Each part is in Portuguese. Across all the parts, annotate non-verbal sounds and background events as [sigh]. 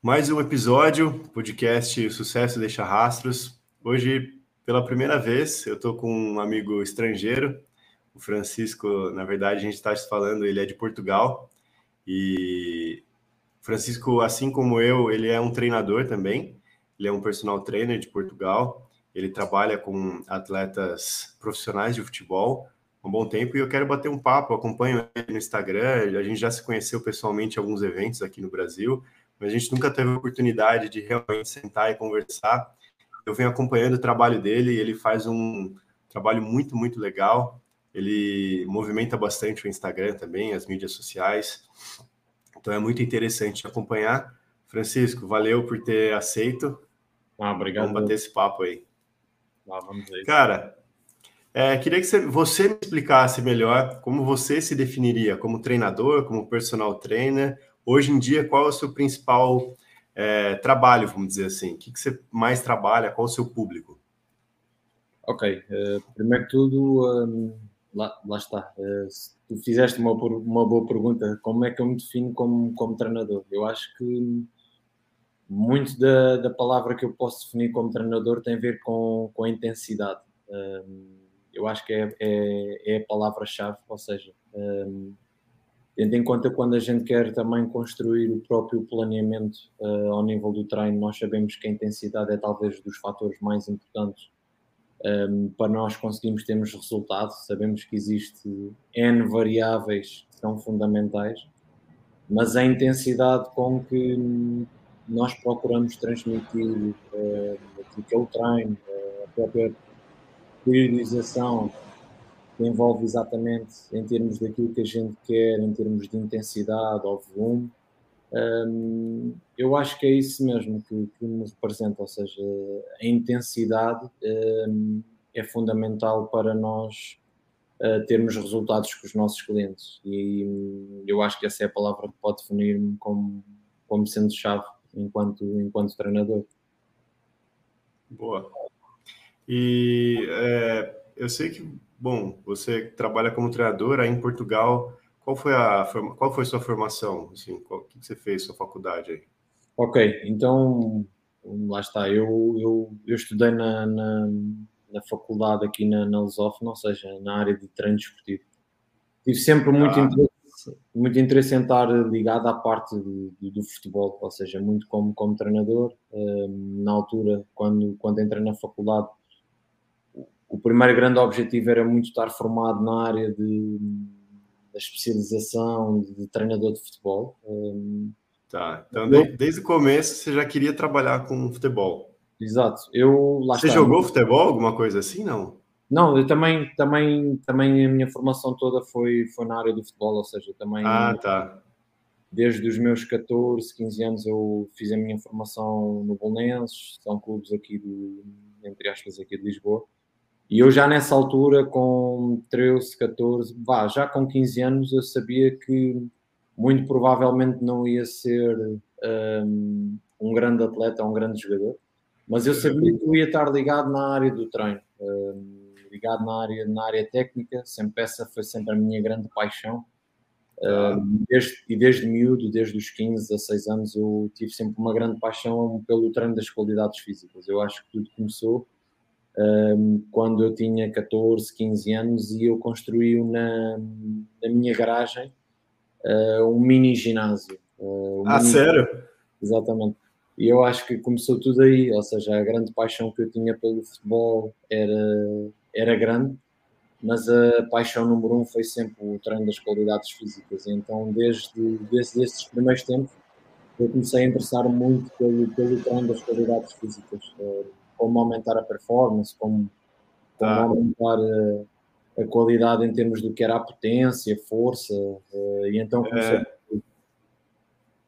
Mais um episódio, podcast Sucesso Deixa Rastros. Hoje, pela primeira vez, eu estou com um amigo estrangeiro, o Francisco. Na verdade, a gente está falando, ele é de Portugal. E Francisco, assim como eu, ele é um treinador também. Ele é um personal trainer de Portugal. Ele trabalha com atletas profissionais de futebol há um bom tempo e eu quero bater um papo. Acompanho ele no Instagram. A gente já se conheceu pessoalmente em alguns eventos aqui no Brasil mas a gente nunca teve a oportunidade de realmente sentar e conversar. Eu venho acompanhando o trabalho dele e ele faz um trabalho muito, muito legal. Ele movimenta bastante o Instagram também, as mídias sociais. Então é muito interessante acompanhar. Francisco, valeu por ter aceito. Ah, obrigado. Vamos bater esse papo aí. Ah, vamos ver. Cara, é, queria que você, você me explicasse melhor como você se definiria como treinador, como personal trainer Hoje em dia, qual é o seu principal é, trabalho, vamos dizer assim? O que, que você mais trabalha? Qual é o seu público? Ok, uh, primeiro de tudo, um, lá, lá, está. Uh, tu fizeste uma, uma boa pergunta. Como é que eu me defino como, como treinador? Eu acho que muito da, da palavra que eu posso definir como treinador tem a ver com, com a intensidade. Um, eu acho que é, é, é a palavra-chave, ou seja, um, tendo em conta quando a gente quer também construir o próprio planeamento uh, ao nível do treino, nós sabemos que a intensidade é talvez dos fatores mais importantes um, ehm, para nós conseguirmos termos resultados. Sabemos que existe N variáveis que são fundamentais, mas a intensidade com que nós procuramos transmitir uh, aquilo que é o treino, uh, a própria periodização que envolve exatamente em termos daquilo que a gente quer, em termos de intensidade ou volume. Um, eu acho que é isso mesmo que, que me representa, ou seja, a intensidade um, é fundamental para nós uh, termos resultados com os nossos clientes e um, eu acho que essa é a palavra que pode definir-me como, como sendo chave enquanto, enquanto treinador. Boa. E é, eu sei que Bom, você trabalha como treinador aí em Portugal. Qual foi a qual foi a sua formação? Assim, qual, o que você fez sua faculdade aí? Ok, então lá está. Eu, eu, eu estudei na, na, na faculdade aqui na, na Lusófona, ou seja, na área de treino desportivo. Tive sempre muito, ah. interesse, muito interesse em estar ligado à parte do, do, do futebol, ou seja, muito como, como treinador. Um, na altura, quando, quando entrei na faculdade, o primeiro grande objetivo era muito estar formado na área de, da especialização de treinador de futebol. Tá, então eu, desde o começo você já queria trabalhar com futebol. Exato. Eu, você está, jogou futebol, alguma coisa assim, não? Não, eu também, também, também a minha formação toda foi, foi na área do futebol, ou seja, também... Ah, tá. Desde os meus 14, 15 anos eu fiz a minha formação no Bolonenses, são clubes aqui, do, entre aspas, aqui de Lisboa. E eu já nessa altura, com 13, 14, vá, já com 15 anos, eu sabia que muito provavelmente não ia ser um, um grande atleta, um grande jogador, mas eu sabia que eu ia estar ligado na área do treino, um, ligado na área, na área técnica, sempre essa foi sempre a minha grande paixão. Um, desde, e desde miúdo, desde os 15, 16 anos, eu tive sempre uma grande paixão pelo treino das qualidades físicas. Eu acho que tudo começou um, quando eu tinha 14, 15 anos e eu construí na, na minha garagem uh, um mini ginásio. Uh, um ah, mini sério? Exatamente. E eu acho que começou tudo aí, ou seja, a grande paixão que eu tinha pelo futebol era, era grande, mas a paixão número um foi sempre o treino das qualidades físicas. Então, desde, desde esses primeiros tempos, eu comecei a interessar muito pelo, pelo treino das qualidades físicas. Uh, como aumentar a performance, como, como ah. aumentar a, a, qualidade em termos do que era a potência, força, uh, e então comecei... É.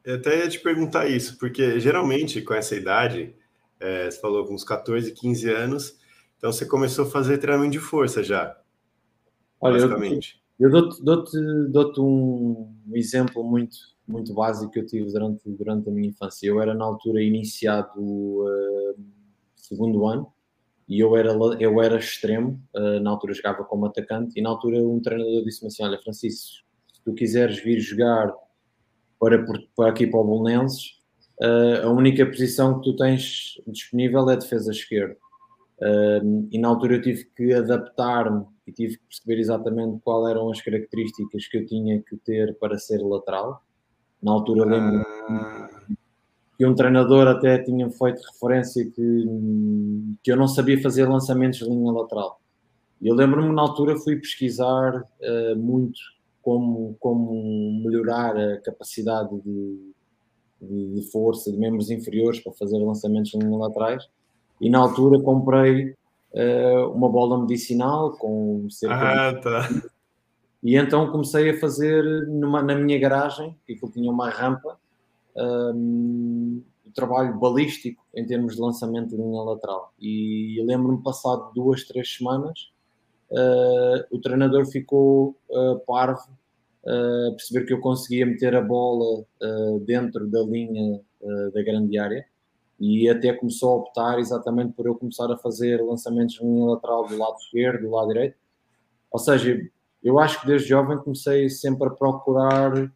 Eu até ia te perguntar isso, porque geralmente com essa idade, é, você falou com uns 14, 15 anos, então você começou a fazer treinamento de força já, Olha, basicamente. Eu, eu dou-te dou dou um exemplo muito, muito básico que eu tive durante, durante a minha infância. Eu era na altura iniciado uh, segundo ano, e eu era, eu era extremo, uh, na altura jogava como atacante, e na altura um treinador disse-me assim, olha Francisco, se tu quiseres vir jogar para, para aqui para o Bolonenses, uh, a única posição que tu tens disponível é defesa esquerda. Uh, e na altura eu tive que adaptar-me e tive que perceber exatamente quais eram as características que eu tinha que ter para ser lateral. Na altura lembro ah. Que um treinador até tinha feito referência que, que eu não sabia fazer lançamentos de linha lateral. Eu lembro-me na altura fui pesquisar uh, muito como, como melhorar a capacidade de, de, de, força de membros inferiores para fazer lançamentos em laterais e na altura comprei uh, uma bola medicinal com cerca ah, tá. e então comecei a fazer numa, na minha garagem, que aquilo tinha uma rampa, um, trabalho balístico em termos de lançamento de linha lateral. E lembro-me, passado duas, três semanas, uh, o treinador ficou uh, parvo uh, perceber que eu conseguia meter a bola dentro da linha da grande área e até começou a optar exatamente por eu começar a fazer lançamentos de linha lateral do lado esquerdo, do lado direito. Ou seja, eu acho que desde jovem comecei sempre a procurar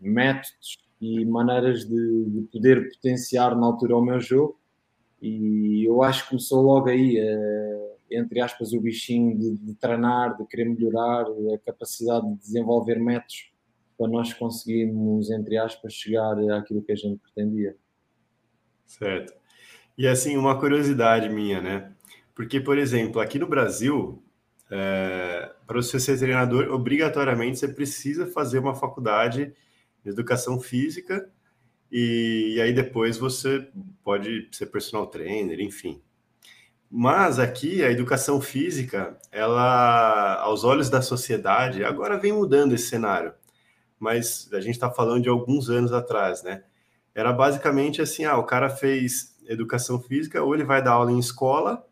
métodos e maneiras de, de, poder potenciar na altura o meu jogo e eu acho que começou logo aí uh, entre aspas, o bichinho de, de, treinar, de querer melhorar, a capacidade de desenvolver métodos para nós conseguirmos, entre aspas, chegar àquilo que a gente pretendia. Certo. E assim, uma curiosidade minha, né? Porque, por exemplo, aqui no Brasil, é, para você ser treinador, obrigatoriamente você precisa fazer uma faculdade de educação física e, e aí depois você pode ser personal trainer, enfim. Mas aqui a educação física, ela, aos olhos da sociedade, agora vem mudando esse cenário. Mas a gente está falando de alguns anos atrás, né? Era basicamente assim: ah, o cara fez educação física, ou ele vai dar aula em escola,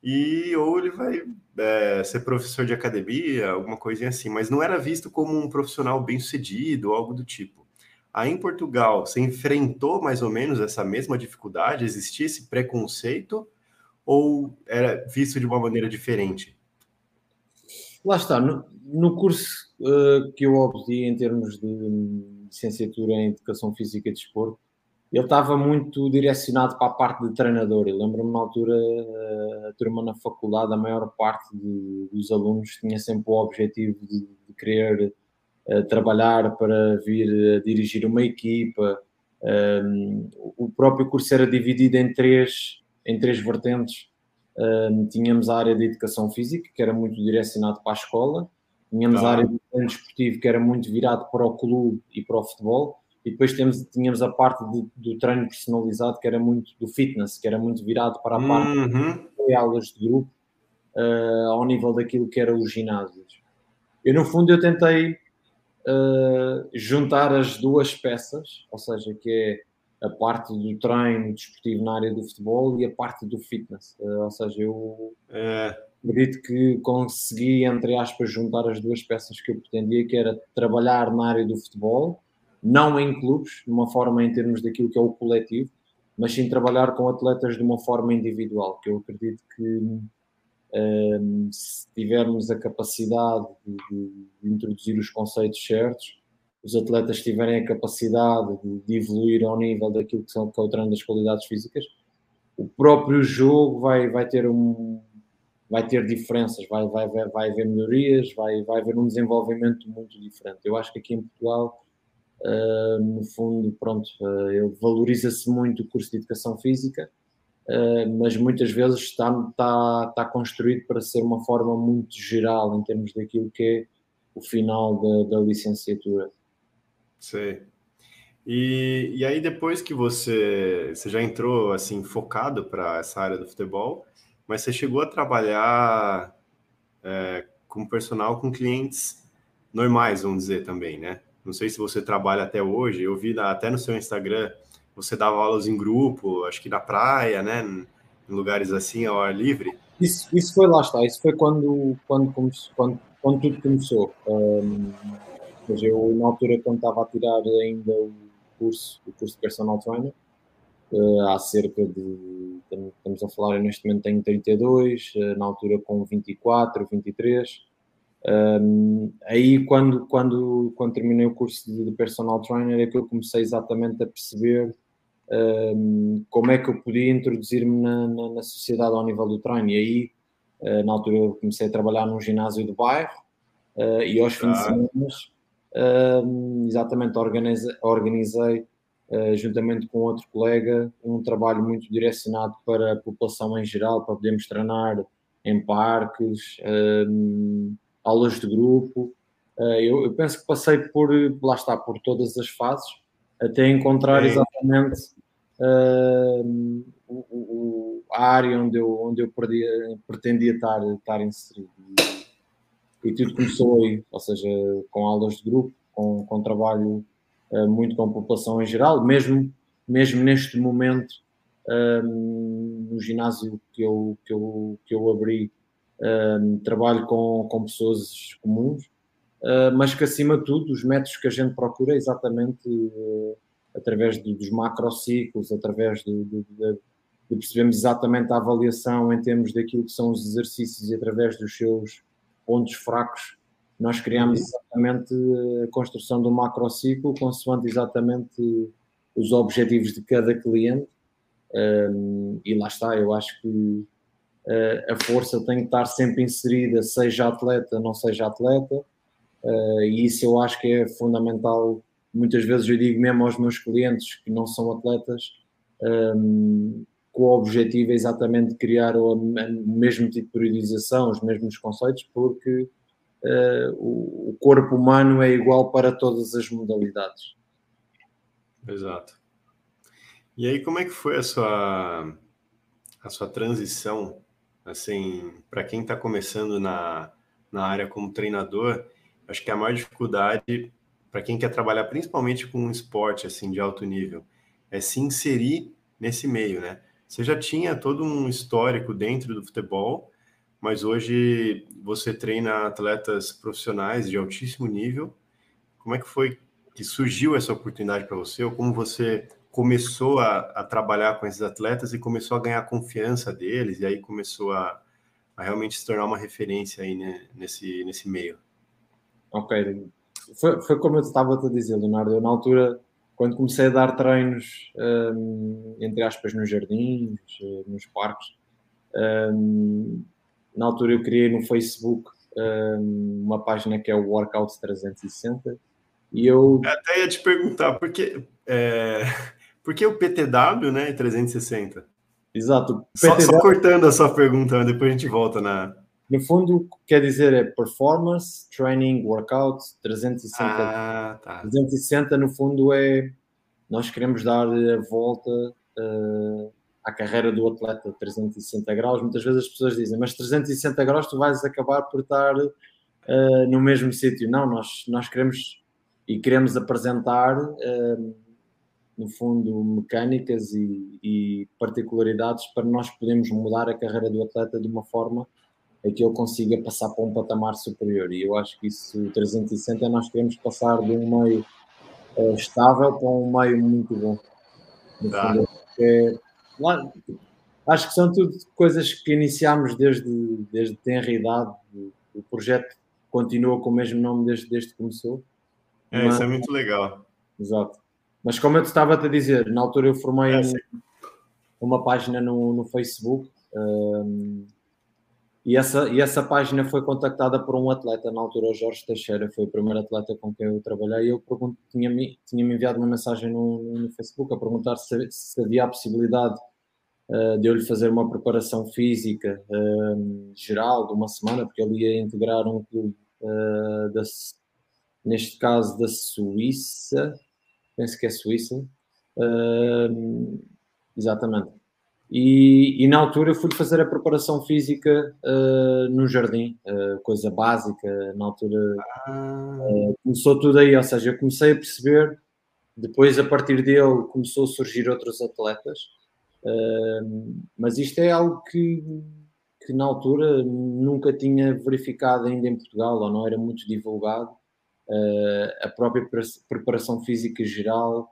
e ou ele vai é, ser professor de academia, alguma coisinha assim. Mas não era visto como um profissional bem sucedido, algo do tipo. Aí em Portugal, você enfrentou mais ou menos essa mesma dificuldade? Existia esse preconceito? ou era visto de uma maneira diferente? Lá está, no, no curso uh, que eu obtive em termos de licenciatura em Educação Física e Desporto, ele estava muito direcionado para a parte de treinador. Eu lembro-me na altura, uh, a turma na faculdade, a maior parte de, dos alunos tinha sempre o objetivo de, de querer uh, trabalhar para vir a dirigir uma equipa. Um, o próprio curso era dividido em três em três vertentes. Uh, tínhamos a área de educação física, que era muito direcionado para a escola, tínhamos a área de desportivo, que era muito virado para o clube e para o futebol, e depois temos, tínhamos a parte de, do treino personalizado, que era muito do fitness, que era muito virado para a parte uhum. de aulas de grupo, uh, ao nível daquilo que eram os ginásios. Eu, no fundo, eu tentei uh, juntar as duas peças, ou seja, que é a parte do treino desportivo na área do futebol e a parte do fitness. Uh, ou seja, eu acredito que consegui, entre aspas, juntar as duas peças que eu pretendia, que era trabalhar na área do futebol, não em clubes, de uma forma em termos daquilo que é o coletivo, mas sim trabalhar com atletas de uma forma individual, que eu acredito que um, ehm, se tivermos a capacidade de, de introduzir os conceitos certos, os atletas tiverem a capacidade de, de, evoluir ao nível daquilo que, são, que é o treino das qualidades físicas, o próprio jogo vai, vai ter um vai ter diferenças, vai, vai, vai, vai haver melhorias, vai, vai haver um desenvolvimento muito diferente. Eu acho que aqui em Portugal, uh, no fundo, pronto, uh, valoriza-se muito o curso de educação física, uh, mas muitas vezes está, está, está construído para ser uma forma muito geral em termos daquilo que é o final da, da licenciatura. Sei. E, e aí, depois que você, você já entrou assim focado para essa área do futebol, mas você chegou a trabalhar é, como personal com clientes normais, vamos dizer também, né? Não sei se você trabalha até hoje, eu vi até no seu Instagram, você dava aulas em grupo, acho que na praia, né? Em lugares assim, ao ar livre. Isso, isso foi lá está, isso foi quando, quando, quando, quando tudo começou. Um mas eu, na altura, quando estava a tirar ainda o curso, o curso de personal trainer, uh, há cerca de, estamos a falar, neste momento tenho 32, uh, na altura com 24, 23, Um, aí, quando, quando, quando terminei o curso de, de, personal trainer, é que eu comecei exatamente a perceber um, como é que eu podia introduzir-me na, na, na, sociedade ao nível do treino. E aí, uh, na altura, eu comecei a trabalhar num ginásio do bairro uh, e aos fins de semana, uh, exatamente, organizei, organizei juntamente com outro colega, um trabalho muito direcionado para a população em geral, para podermos treinar em parques aulas de grupo. Uh, eu, eu, penso que passei por, lá está, por todas as fases, até encontrar Sim. exatamente uh, o, o, a área onde eu, onde eu perdia, pretendia estar, estar inserido. E, e, tudo começou aí, ou seja, com aulas de grupo, com, com trabalho uh, muito com a população em geral, mesmo, mesmo neste momento, no ginásio que eu, que eu, que eu abri um, trabalho com, com pessoas comuns, uh, mas que acima de tudo os métodos que a gente procura é exatamente uh, através de, dos macrociclos, através de, de, de, percebermos exatamente a avaliação em termos daquilo que são os exercícios e através dos seus pontos fracos, nós criamos uhum. exatamente a construção do macrociclo consoante exatamente os objetivos de cada cliente. Um, e lá está, eu acho que a força tem que estar sempre inserida, seja atleta, não seja atleta, uh, e isso eu acho que é fundamental. Muitas vezes eu digo mesmo aos meus clientes que não são atletas, um, ehm, o objetivo é exatamente criar o, mesmo tipo de periodização, os mesmos conceitos, porque o, o corpo humano é igual para todas as modalidades. Exato. E aí, como é que foi a sua, a sua transição Assim, para quem está começando na, na área como treinador, acho que a maior dificuldade para quem quer trabalhar principalmente com um esporte assim de alto nível é se inserir nesse meio, né? Você já tinha todo um histórico dentro do futebol, mas hoje você treina atletas profissionais de altíssimo nível. Como é que foi que surgiu essa oportunidade para você? Ou como você começou a, a, trabalhar com esses atletas e começou a ganhar confiança deles, e aí começou a, a realmente se tornar uma referência aí né, nesse, nesse meio. Ok, foi, foi como eu estava a dizer, Leonardo, eu na altura, quando comecei a dar treinos, um, entre aspas, nos jardins, nos parques, um, na altura eu criei no Facebook um, uma página que é o Workout 360, e eu... Até ia te perguntar, porque... É por que o PTW, né, 360? Exato. PTW... Só, só, cortando a sua pergunta, depois a gente volta na... No fundo, quer dizer é Performance, Training, Workout, 360. Ah, tá. 360, no fundo, é... Nós queremos dar a volta uh, à carreira do atleta 360 graus. Muitas vezes as pessoas dizem, mas 360 graus tu vais acabar por estar uh, no mesmo sítio. Não, nós, nós queremos e queremos apresentar... Uh, no fundo, mecânicas e, e, particularidades para nós podermos mudar a carreira do atleta de uma forma a que ele consiga passar para um patamar superior. E eu acho que isso, 360, nós queremos passar de um meio uh, estável para um meio muito bom. Tá. Fundo, é, lá, acho que são tudo coisas que iniciámos desde, desde tenra idade. O projeto continua com o mesmo nome desde, desde que começou. É, Mas, isso é muito legal. Exato. Mas como eu te estava a dizer, na altura eu formei é, uma página no, no Facebook um, e, essa, e essa página foi contactada por um atleta, na altura o Jorge Teixeira, foi o primeiro atleta com quem eu trabalhei, eu tinha-me tinha -me enviado uma mensagem no, no Facebook a perguntar se, se havia a possibilidade uh, de eu lhe fazer uma preparação física uh, geral de uma semana, porque ele ia integrar um clube, uh, da, neste caso da Suíça, penso que é Suíça. Uh, exatamente. E, e, na altura fui fazer a preparação física uh, no jardim, uh, coisa básica. Na altura uh, começou tudo aí, ou seja, eu comecei a perceber. Depois, a partir dele, começou a surgir outros atletas, mas isto é algo que, que na altura nunca tinha verificado ainda em Portugal, ou não era muito divulgado a própria preparação física geral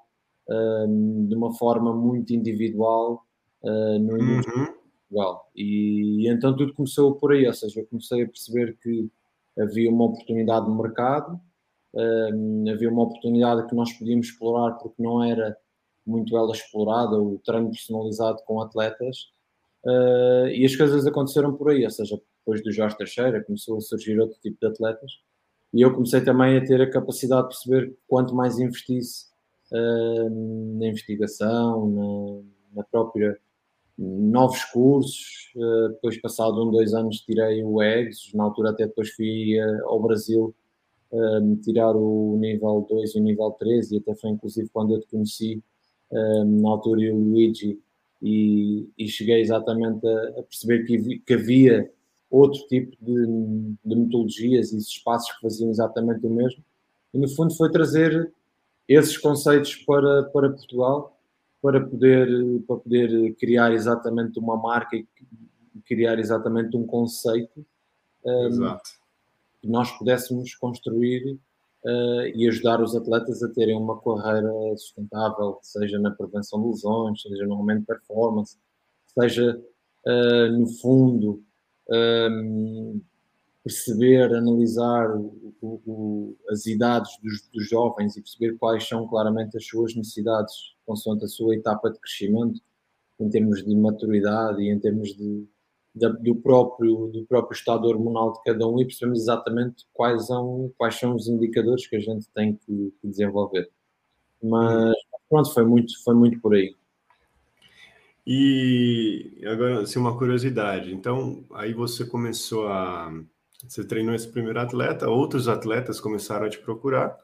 uh, de uma forma muito individual uh, no início uhum. Portugal. E, e, então tudo começou por aí, ou seja, eu comecei a perceber que havia uma oportunidade no mercado, havia uma oportunidade que nós podíamos explorar porque não era muito ela explorada, o treino personalizado com atletas, e as coisas aconteceram por aí, ou seja, depois do Jorge Teixeira começou a surgir outro tipo de atletas, e eu comecei também a ter a capacidade de perceber quanto mais investisse uh, na investigação, na, na, própria novos cursos, uh, depois passado um, dois anos tirei o EGS, na altura até depois fui uh, ao Brasil tirar o nível 2 e o nível 3 e até foi inclusive quando eu te conheci na altura e o Luigi e, e cheguei exatamente a, a perceber que, que, havia outro tipo de, de, metodologias e espaços que faziam exatamente o mesmo. E no fundo foi trazer esses conceitos para, para Portugal para poder, para poder criar exatamente uma marca e criar exatamente um conceito um, que nós pudéssemos construir uh, e ajudar os atletas a terem uma carreira sustentável, seja na prevenção de lesões, seja no aumento de performance, seja uh, no fundo um, perceber, analisar o, o, as idades dos, dos, jovens e perceber quais são claramente as suas necessidades consoante a sua etapa de crescimento em termos de maturidade e em termos de, de, do, próprio, do próprio estado hormonal de cada um e percebemos exatamente quais são, quais são os indicadores que a gente tem que, que desenvolver. Mas pronto, foi muito, foi muito por aí. E agora, assim, uma curiosidade. Então, aí você começou a você treinou esse primeiro atleta, outros atletas começaram a te procurar,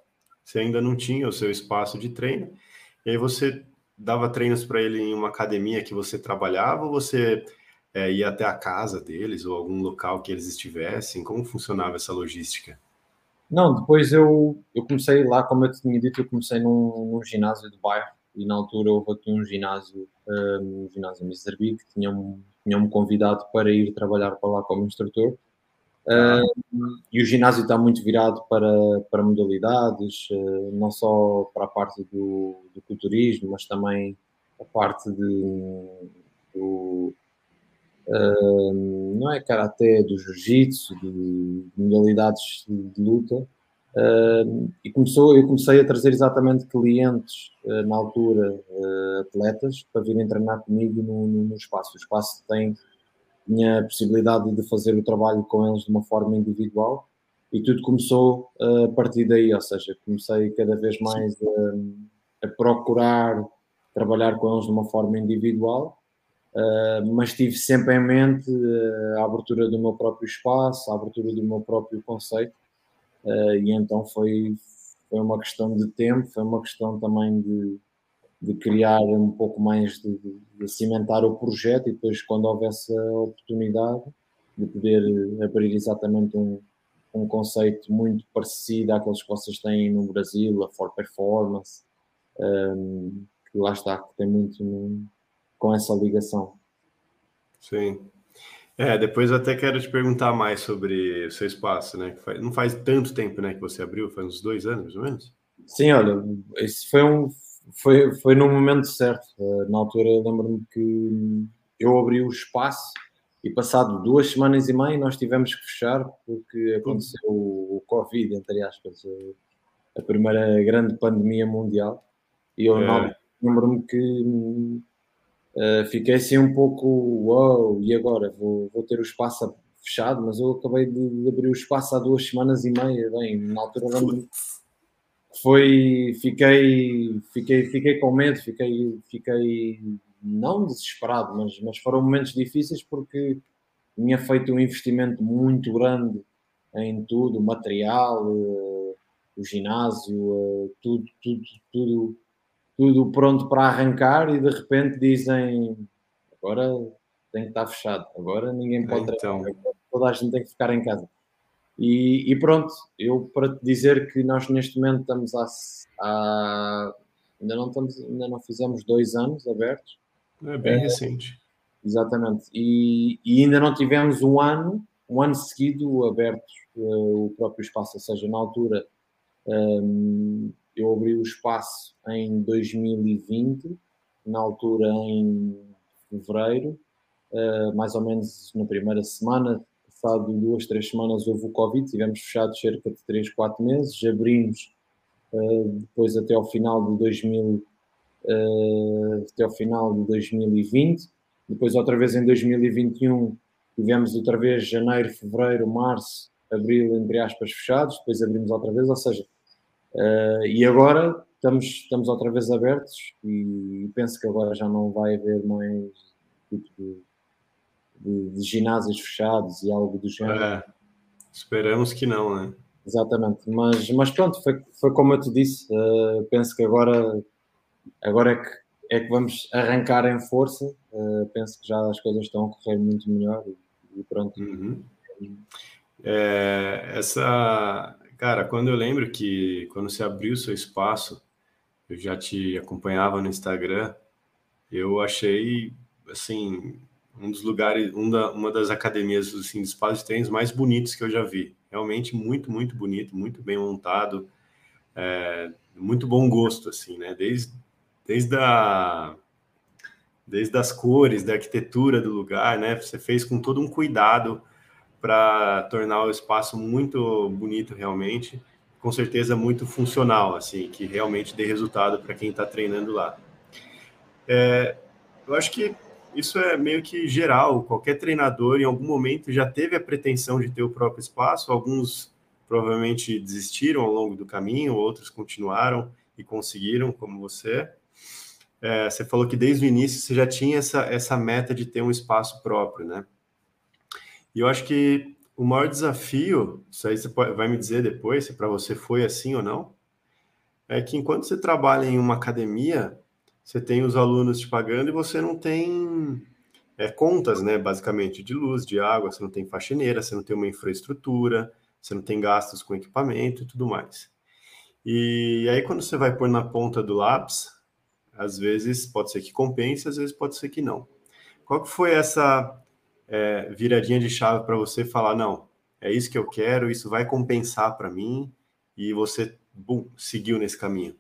você ainda não tinha o seu espaço de treino, e aí você dava treinos para ele em uma academia que você trabalhava, ou você é, ia até a casa deles, ou algum local que eles estivessem? Como funcionava essa logística? Não, depois eu, eu comecei lá, como eu tinha dito, eu comecei num, num ginásio de bairro, e na altura houve aqui um ginásio, um, um ginásio. Big, que tinham-me tinham convidado para ir trabalhar para lá como instrutor, Uh, e o ginásio está muito virado para, para modalidades, uh, não só para a parte do, do culturismo, mas também a parte de, do, não é karaté, do jiu-jitsu, de, de, modalidades de, de luta. E começou, eu comecei a trazer exatamente clientes na altura, atletas, para virem treinar comigo no, no, no espaço. O espaço tem a possibilidade de fazer o trabalho com eles de uma forma individual e tudo começou a partir daí, ou seja, comecei cada vez mais a, procurar trabalhar com eles de uma forma individual, uh, mas tive sempre em mente a abertura do meu próprio espaço, a abertura do meu próprio conceito, uh, e então foi, foi uma questão de tempo, foi uma questão também de, de criar um pouco mais de, de, de, cimentar o projeto e depois quando houvesse a oportunidade de poder abrir exatamente um, um conceito muito parecido àqueles que vocês têm no Brasil, a For Performance, um, que lá está, que tem muito no, com essa ligação. Sim. É, depois eu até quero te perguntar mais sobre o seu espaço, né? Não faz tanto tempo, né, que você abriu, faz uns dois anos, mais ou menos? Sim, olha, esse foi um, foi, foi no momento certo. Eh, na altura, lembro-me que eu abri o espaço e, passado duas semanas e meia, nós tivemos que fechar porque aconteceu o Covid, entre aspas, a primeira grande pandemia mundial. E eu é. lembro-me que uh, fiquei assim um pouco, uau, wow, e agora? Vou, vou ter o espaço fechado, mas eu acabei de, de abrir o espaço há duas semanas e meia. Bem, na altura lembro-me foi fiquei fiquei fiquei com medo fiquei fiquei não desesperado mas mas foram momentos difíceis porque tinha feito um investimento muito grande em tudo material uh, o ginásio uh, tudo tudo tudo tudo pronto para arrancar e de repente dizem agora tem que estar fechado agora ninguém pode então... toda a gente tem que ficar em casa e, e, pronto, eu para te dizer que nós neste momento estamos a, a ainda não estamos, ainda não fizemos dois anos abertos. É bem é, recente. Exatamente. E, e, ainda não tivemos um ano, um ano seguido aberto uh, o próprio espaço, ou seja, na altura um, eu abri o espaço em 2020, na altura em fevereiro, uh, mais ou menos na primeira semana passado duas, três semanas houve o Covid, tivemos fechados cerca de três, quatro meses, abrimos uh, depois até ao final de 2000, uh, até ao final de 2020, depois outra vez em 2021 tivemos outra vez janeiro, fevereiro, março, abril, entre aspas, fechados, depois abrimos outra vez, ou seja, uh, e agora estamos, estamos outra vez abertos e penso que agora já não vai haver mais tipo de, de, de ginásios fechados e algo do género. É, esperamos que não, né? Exatamente, mas, mas pronto, foi, foi como eu te disse, uh, penso que agora, agora é, que, é que vamos arrancar em força, uh, penso que já as coisas estão a correr muito melhor e, e pronto. Uhum. É, essa, cara, quando eu lembro que quando você abriu seu espaço, eu já te acompanhava no Instagram, eu achei, assim, um dos lugares, um da, uma das academias, assim, de espaços de mais bonitos que eu já vi. Realmente muito, muito bonito, muito bem montado, é, muito bom gosto, assim, né? Desde, desde a desde as cores, da arquitetura do lugar, né? Você fez com todo um cuidado para tornar o espaço muito bonito realmente, com certeza muito funcional, assim, que realmente dê resultado para quem está treinando lá. É, eu acho que isso é meio que geral, qualquer treinador em algum momento já teve a pretensão de ter o próprio espaço, alguns provavelmente desistiram ao longo do caminho, outros continuaram e conseguiram, como você. É, você falou que desde o início você já tinha essa, essa meta de ter um espaço próprio, né? E eu acho que o maior desafio, isso aí você vai me dizer depois se para você foi assim ou não, é que enquanto você trabalha em uma academia, você tem os alunos te pagando e você não tem é, contas, né, basicamente, de luz, de água, você não tem faxineira, você não tem uma infraestrutura, você não tem gastos com equipamento e tudo mais. E aí, quando você vai pôr na ponta do lápis, às vezes pode ser que compense, às vezes pode ser que não. Qual que foi essa é, viradinha de chave para você falar, não, é isso que eu quero, isso vai compensar para mim, e você bum, seguiu nesse caminho?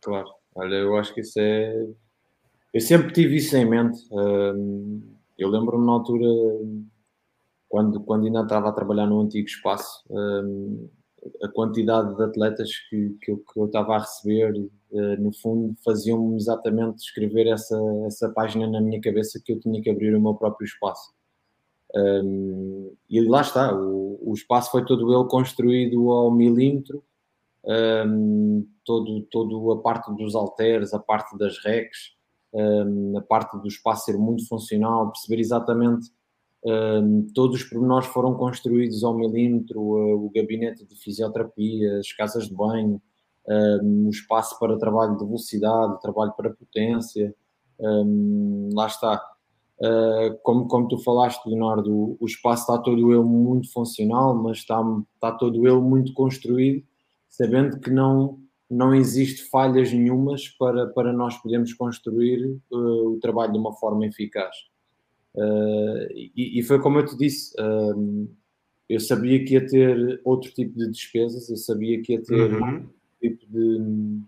Claro, olha, eu acho que isso é. Eu sempre tive isso em mente. eu lembro-me na altura, quando, quando ainda estava a trabalhar no antigo espaço, a quantidade de atletas que, que, eu, que eu estava a receber, uh, no fundo, faziam-me exatamente escrever essa, essa página na minha cabeça que eu tinha que abrir o meu próprio espaço. Um, e lá está, o, o, espaço foi todo ele construído ao milímetro, um, todo, todo a parte dos halteres, a parte das recs, um, a parte do espaço ser muito funcional, perceber exatamente todos os pormenores foram construídos ao milímetro, o gabinete de fisioterapia, as casas de banho, o espaço para trabalho de velocidade, trabalho para potência, lá está Uh, como, como tu falaste, Leonardo, o, espaço está todo ele muito funcional, mas está, está todo ele muito construído, sabendo que não, não existe falhas nenhumas para, para nós podermos construir uh, o trabalho de uma forma eficaz. Uh, e, e, foi como eu te disse, eu sabia que ia ter outro tipo de despesas, eu sabia que ia ter uhum. tipo de,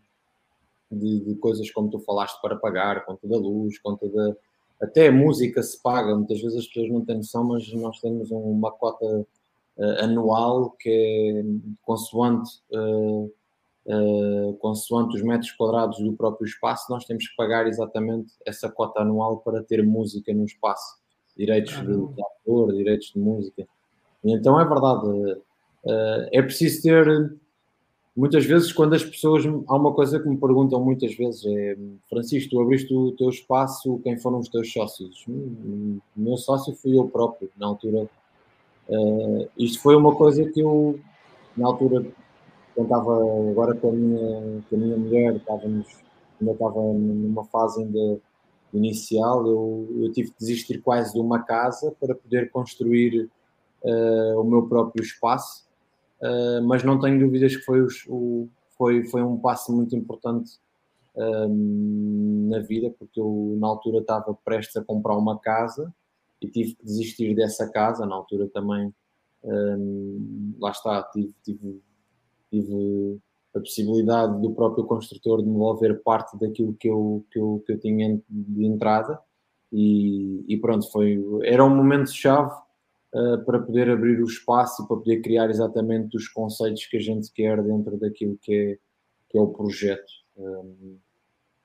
de, de coisas como tu falaste para pagar, conta da luz, conta da até a música se paga, muitas vezes as pessoas não têm noção, mas nós temos uma cota uh, anual que é consoante, uh, uh, consoante os metros quadrados do próprio espaço, nós temos que pagar exatamente essa cota anual para ter música no espaço, direitos de, de ator, direitos de música. E então é verdade, é preciso ter muitas vezes quando as pessoas há uma coisa que me perguntam muitas vezes é Francisco, tu abriste o teu espaço, quem foram os teus sócios? Hum, o meu sócio fui eu próprio, na altura. Uh, isto foi uma coisa que eu, na altura, estava agora com a minha, com a minha mulher, estávamos, ainda estava numa fase ainda inicial, eu, eu tive que desistir quase de uma casa para poder construir uh, o meu próprio espaço uh, mas não tenho dúvidas que foi, os, o, foi, foi um passo muito importante um, na vida, porque eu na altura estava prestes a comprar uma casa e tive que desistir dessa casa, na altura também, um, lá está, tive, tive, tive a possibilidade do próprio construtor de me devolver parte daquilo que eu, que eu, que eu tinha de entrada. E, e pronto, foi, era um momento chave uh, para poder abrir o espaço e para poder criar exatamente os conceitos que a gente quer dentro daquilo que é, que é o projeto. Um,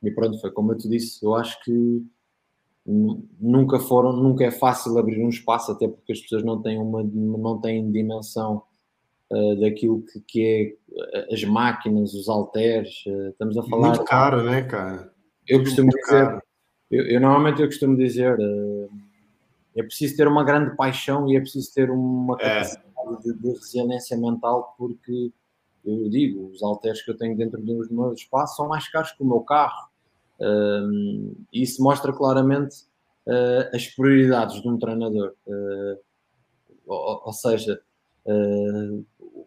e pronto, foi como eu te disse, eu acho que nunca foram, nunca é fácil abrir um espaço, até porque as pessoas não têm uma não têm dimensão uh, daquilo que, que, é as máquinas, os halteres, uh, estamos a falar. Muito caro, né, cara? Eu costumo Muito dizer, eu, eu, normalmente eu costumo dizer, uh, é preciso ter uma grande paixão e é preciso ter uma é. capacidade é. de, de, resiliência mental, porque eu digo, os halteres que eu tenho dentro dos meus espaços são mais caros que o meu carro. Uh, isso mostra claramente uh, as prioridades de um treinador. Uh, ou, ou, seja,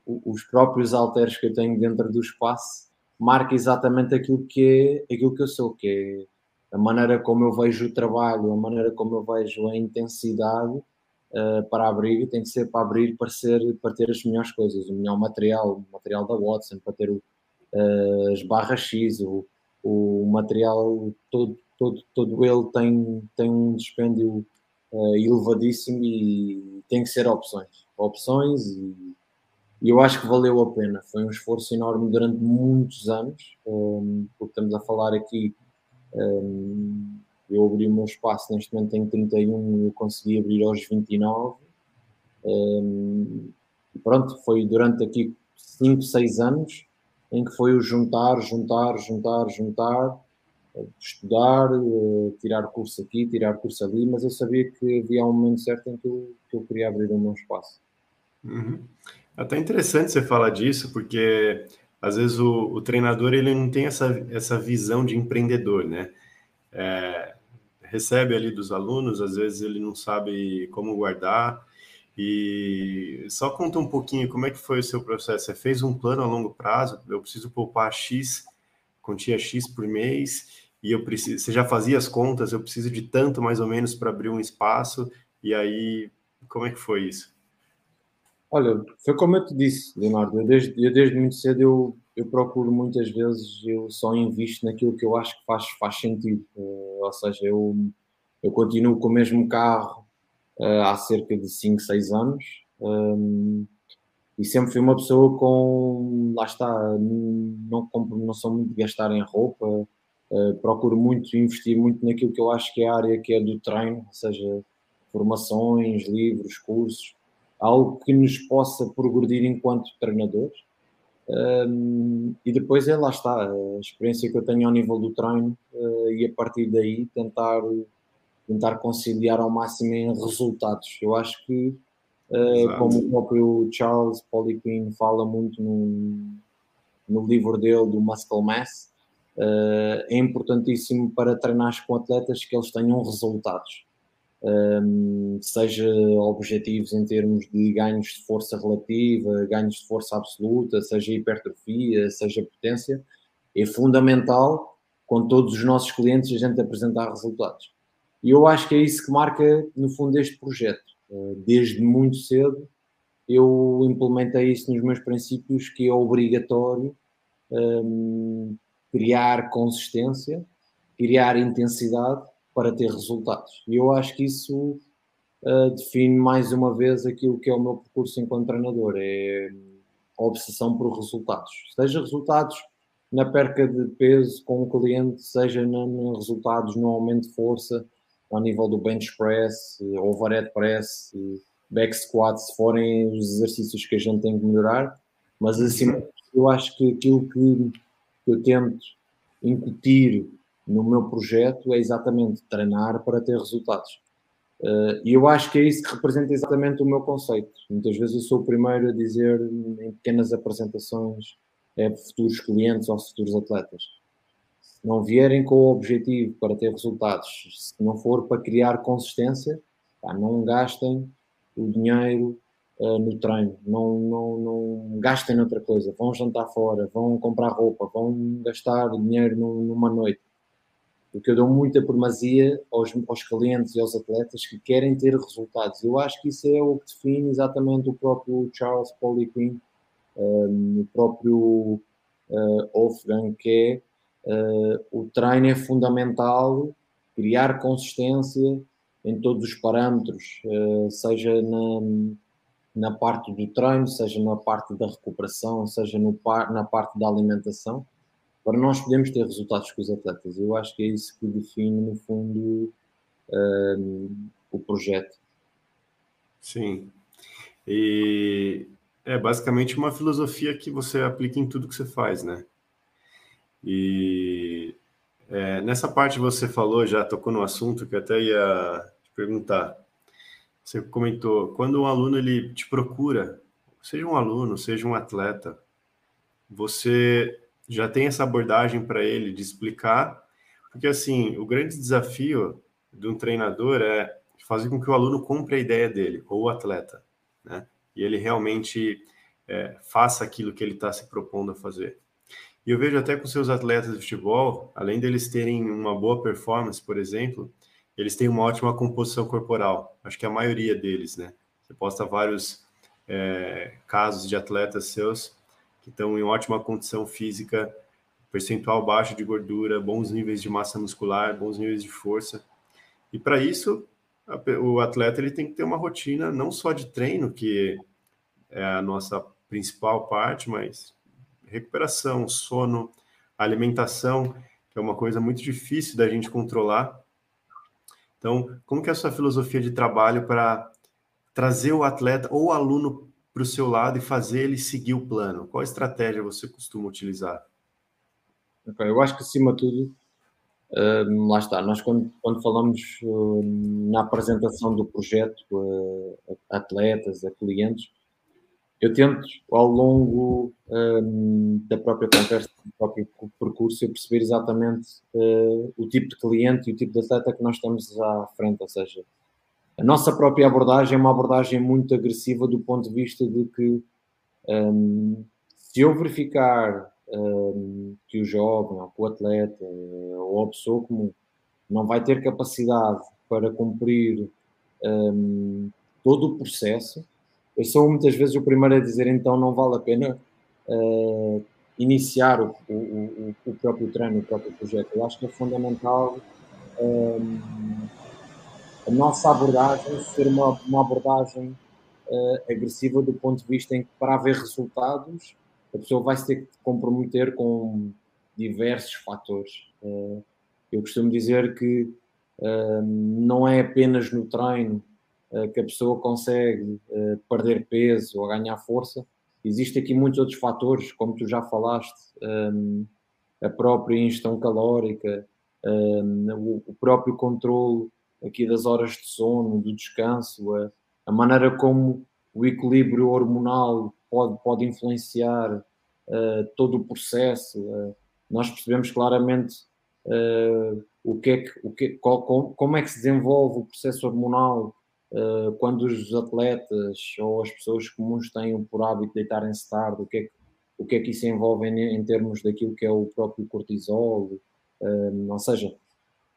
os próprios halteres que eu tenho dentro do espaço marca exatamente aquilo que é aquilo que eu sou, que é a maneira como eu vejo o trabalho, a maneira como eu vejo a intensidade uh, para abrir, tem que ser para abrir para, ser, para ter as melhores coisas, o melhor material, o material da Watson, para ter o, uh, as barras X, o, o material todo, todo, todo ele tem, tem um dispêndio uh, elevadíssimo e tem que ser opções. Opções e, e, eu acho que valeu a pena. Foi um esforço enorme durante muitos anos, um, porque estamos a falar aqui. Um, eu abri o meu espaço, neste momento tenho 31, eu consegui abrir aos 29. Um, e pronto, foi durante aqui 5, 6 anos em que foi o juntar, juntar, juntar, juntar, eh, estudar, eh, tirar curso aqui, tirar curso ali, mas eu sabia que havia um momento certo em que eu, que eu queria abrir o meu espaço. Uhum. Até interessante você falar disso, porque às vezes o, o, treinador ele não tem essa, essa visão de empreendedor, né? É, recebe ali dos alunos, às vezes ele não sabe como guardar, e só conta um pouquinho como é que foi o seu processo. Você fez um plano a longo prazo? Eu preciso poupar X, quantia X por mês, e eu preciso. Você já fazia as contas? Eu preciso de tanto mais ou menos para abrir um espaço. E aí, como é que foi isso? Olha, foi como eu te disse, Leonardo. Eu desde, eu desde muito cedo eu, eu procuro muitas vezes, eu só invisto naquilo que eu acho que faz, faz sentido. Uh, ou seja, eu, eu continuo com o mesmo carro uh, há cerca de 5, 6 anos. Um, e sempre fui uma pessoa com, lá está, não, compro, não sou muito de gastar em roupa, uh, procuro muito investir muito naquilo que eu acho que é a área que é do treino, ou seja, formações, livros, cursos, algo que nos possa progredir enquanto treinadores. Um, e depois é lá está, a experiência que eu tenho ao nível do treino uh, e a partir daí tentar tentar conciliar ao máximo em resultados. Eu acho que, uh, como o próprio Charles Poliquin fala muito no, no livro dele, do Muscle Mass, uh, é importantíssimo para treinar com atletas que eles tenham resultados. Um, seja objetivos em termos de ganhos de força relativa, ganhos de força absoluta, seja hipertrofia, seja potência, é fundamental com todos os nossos clientes a gente apresentar resultados. E eu acho que é isso que marca, no fundo, este projeto. Eh, desde muito cedo eu implementei isso nos meus princípios, que é obrigatório um, criar consistência, criar intensidade para ter resultados. E eu acho que isso uh, define mais uma vez aquilo que é o meu percurso enquanto treinador, é a obsessão por resultados. Seja resultados na perca de peso com o cliente, seja resultados no aumento de força, ao nível do bench press, overhead press, back squat, se forem os exercícios que a gente tem que melhorar, mas assim, eu acho que aquilo que, eu tento incutir no meu projeto é exatamente treinar para ter resultados. Uh, e eu acho que é isso que representa exatamente o meu conceito. Muitas vezes eu sou o primeiro a dizer em pequenas apresentações é, futuros clientes ou futuros atletas não vierem com o objetivo para ter resultados, se não for para criar consistência, pá, não gastem o dinheiro uh, no treino, não, não, não gastem noutra coisa, vão jantar fora, vão comprar roupa, vão gastar dinheiro numa noite. Porque eu dou muita primazia aos, aos clientes e aos atletas que querem ter resultados. Eu acho que isso é o que define exatamente o próprio Charles Poliquin, um, o próprio uh, Wolfgang, que é Uh, o treino é fundamental, criar consistência em todos os parâmetros, seja na, na parte do treino, seja na parte da recuperação, seja no, na parte da alimentação, para nós podermos ter resultados com os atletas. Eu acho que é isso que define, no fundo, o projeto. Sim. E é basicamente uma filosofia que você aplica em tudo que você faz, né? E é, nessa parte você falou, já tocou no assunto que eu até ia te perguntar. Você comentou, quando um aluno ele te procura, seja um aluno, seja um atleta, você já tem essa abordagem para ele de explicar, porque assim, o grande desafio de um treinador é fazer com que o aluno compre a ideia dele, ou o atleta, né? E ele realmente é, faça aquilo que ele está se propondo a fazer. E eu vejo até com seus atletas de futebol, além deles terem uma boa performance, por exemplo, eles têm uma ótima composição corporal. Acho que a maioria deles, né? Você posta vários é, casos de atletas seus que estão em ótima condição física, percentual baixo de gordura, bons níveis de massa muscular, bons níveis de força. E para isso, o atleta ele tem que ter uma rotina não só de treino, que é a nossa principal parte, mas recuperação, sono, alimentação, que é uma coisa muito difícil da gente controlar. Então, como que é a sua filosofia de trabalho para trazer o atleta ou o aluno para o seu lado e fazer ele seguir o plano? Qual estratégia você costuma utilizar? eu acho que acima de tudo Uh, lá está, nós quando, quando falamos uh, na apresentação do projeto uh, a atletas, a clientes, eu tento ao longo da própria conversa, do próprio percurso, eu perceber exatamente o tipo de cliente e o tipo de atleta que nós temos à frente, ou seja, a nossa própria abordagem é uma abordagem muito agressiva do ponto de vista de que um, se eu verificar um, que o jovem, ou que o atleta, ou a pessoa comum, não vai ter capacidade para cumprir um, todo o processo, eu sou muitas vezes o primeiro a dizer então não vale a pena uh, iniciar o, o, o, próprio treino, o próprio projeto. Eu acho que é fundamental um, a nossa abordagem ser uma, uma abordagem uh, agressiva do ponto de vista em que para haver resultados a pessoa vai se ter que comprometer com diversos fatores. Eh, eu costumo dizer que eh, não é apenas no treino que a pessoa consegue perder peso ou ganhar força. Existem aqui muitos outros fatores, como tu já falaste, a própria ingestão calórica, o próprio controle aqui das horas de sono, do descanso, a maneira como o equilíbrio hormonal pode, pode influenciar uh, todo o processo. Uh, nós percebemos claramente uh, o que é que, o que, qual, como é que se desenvolve o processo hormonal quando os atletas ou as pessoas comuns têm por hábito deitarem-se tarde, o que, é que, o que é que isso envolve em, em termos daquilo que é o próprio cortisol. ou seja,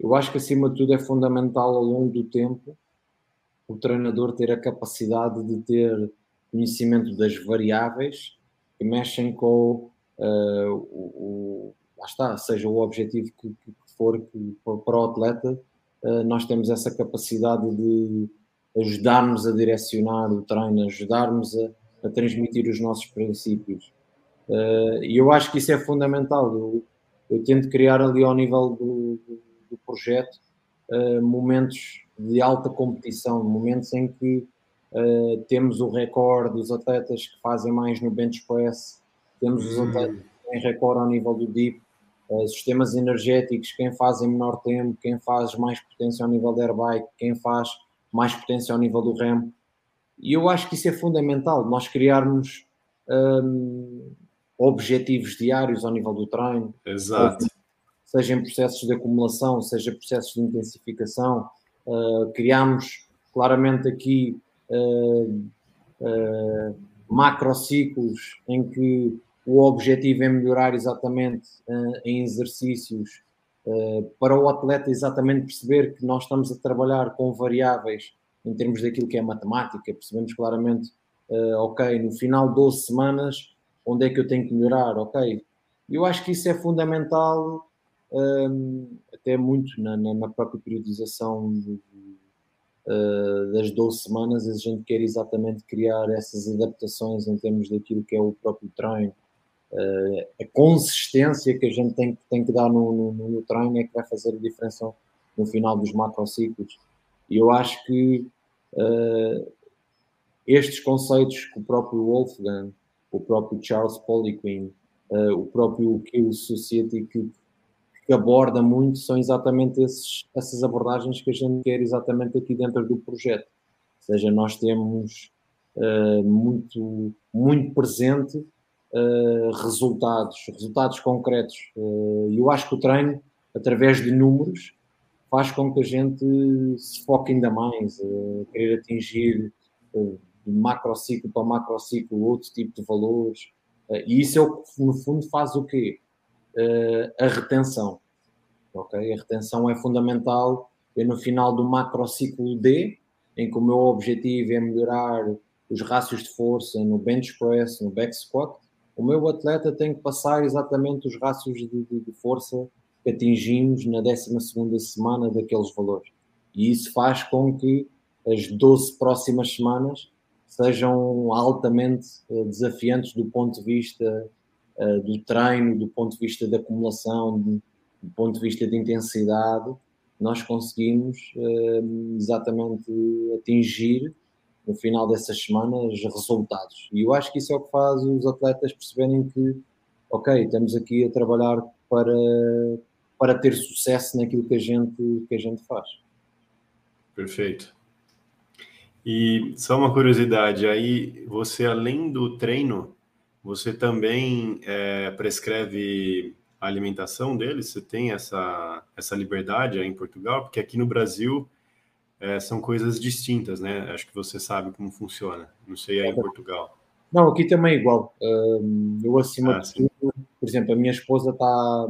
eu acho que acima de tudo é fundamental ao longo do tempo o treinador ter a capacidade de ter conhecimento das variáveis que mexem com uh, o, o, está, seja o objetivo que, que for que, para o atleta, uh, nós temos essa capacidade de ajudar-nos a direcionar o treino, ajudar-nos a, a, transmitir os nossos princípios. Uh, e eu acho que isso é fundamental. Eu, eu tento criar ali ao nível do, do projeto momentos de alta competição, momentos em que Uh, temos o recorde dos atletas que fazem mais no bench press, temos os atletas que têm recorde ao nível do deep, uh, sistemas energéticos, quem faz em menor tempo, quem faz mais potência ao nível da airbike, quem faz mais potência ao nível do remo. E eu acho que isso é fundamental, nós criarmos um, objetivos diários ao nível do treino. Exato. Seja em processos de acumulação, seja processos de intensificação. Uh, criamos claramente aqui uh, uh, macrociclos em que o objetivo é melhorar exatamente em exercícios para o atleta exatamente perceber que nós estamos a trabalhar com variáveis em termos daquilo que é matemática, percebemos claramente, ok, no final de 12 semanas, onde é que eu tenho que melhorar, ok. Eu acho que isso é fundamental, um, até muito na, na, na própria periodização de, uh, das 12 semanas, a gente quer exatamente criar essas adaptações em termos daquilo que é o próprio treino. Uh, a consistência que a gente tem, tem que dar no, no, no, treino é que vai fazer a diferença no final dos macrociclos. E eu acho que uh, estes conceitos que o próprio Wolfgang, o próprio Charles Poliquin, o próprio Kill Society que, que aborda muito são exatamente esses, essas abordagens que a gente quer exatamente aqui dentro do projeto. Ou seja, nós temos uh, muito, muito presente uh, resultados, resultados concretos. Uh, eu acho que o treino, através de números, faz com que a gente se foque ainda mais, uh, querer atingir de macrociclo para macrociclo outro tipo de valores. e isso é o que, no fundo, faz o quê? A retenção ok? A retenção é fundamental. Eu, no final do macrociclo D, em que o meu objetivo é melhorar os rácios de força no bench press, no back squat, o meu atleta tem que passar exatamente os rácios de, de, de força que atingimos na 12 semana daqueles valores. E isso faz com que as 12 próximas semanas sejam altamente uh, desafiantes do ponto de vista uh, do treino, do ponto de vista da acumulação, de, do ponto de vista de intensidade, nós conseguimos uh, exatamente atingir no final dessas semanas resultados. E eu acho que isso é o que faz os atletas perceberem que, ok, estamos aqui a trabalhar para, para ter sucesso naquilo que a gente, que a gente faz. Perfeito. E só uma curiosidade, aí você além do treino, você também é, prescreve a alimentação deles? Você tem essa, essa liberdade aí em Portugal? Porque aqui no Brasil é, são coisas distintas, né? Acho que você sabe como funciona. Não sei aí em Portugal. Não, aqui também é igual. eu acima ah, de tudo, por exemplo, a minha esposa está,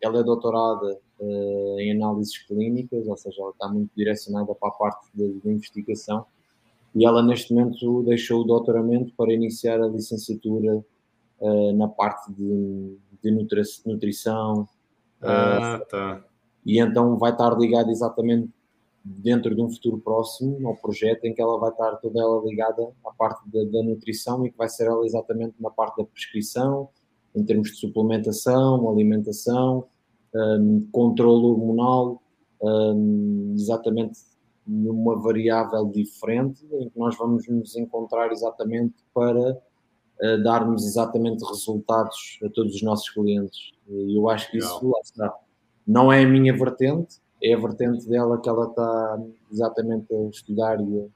ela é doutorada uh, em análises clínicas, ou seja, ela está muito direcionada para a parte da investigação e ela neste momento deixou o doutoramento para iniciar a licenciatura uh, na parte de de nutrição. Ah, uh, tá. E então vai estar ligada exatamente dentro de um futuro próximo ao projeto em que ela vai estar toda ela ligada à parte da, da nutrição e que vai ser ela exatamente na parte da prescrição, em termos de suplementação, alimentação, um, controle hormonal, um, exatamente numa variável diferente em que nós vamos nos encontrar exatamente para darmos exatamente resultados a todos os nossos clientes. E eu acho que isso lá está. Não é a minha vertente, é a vertente dela que ela está exatamente a estudar e a,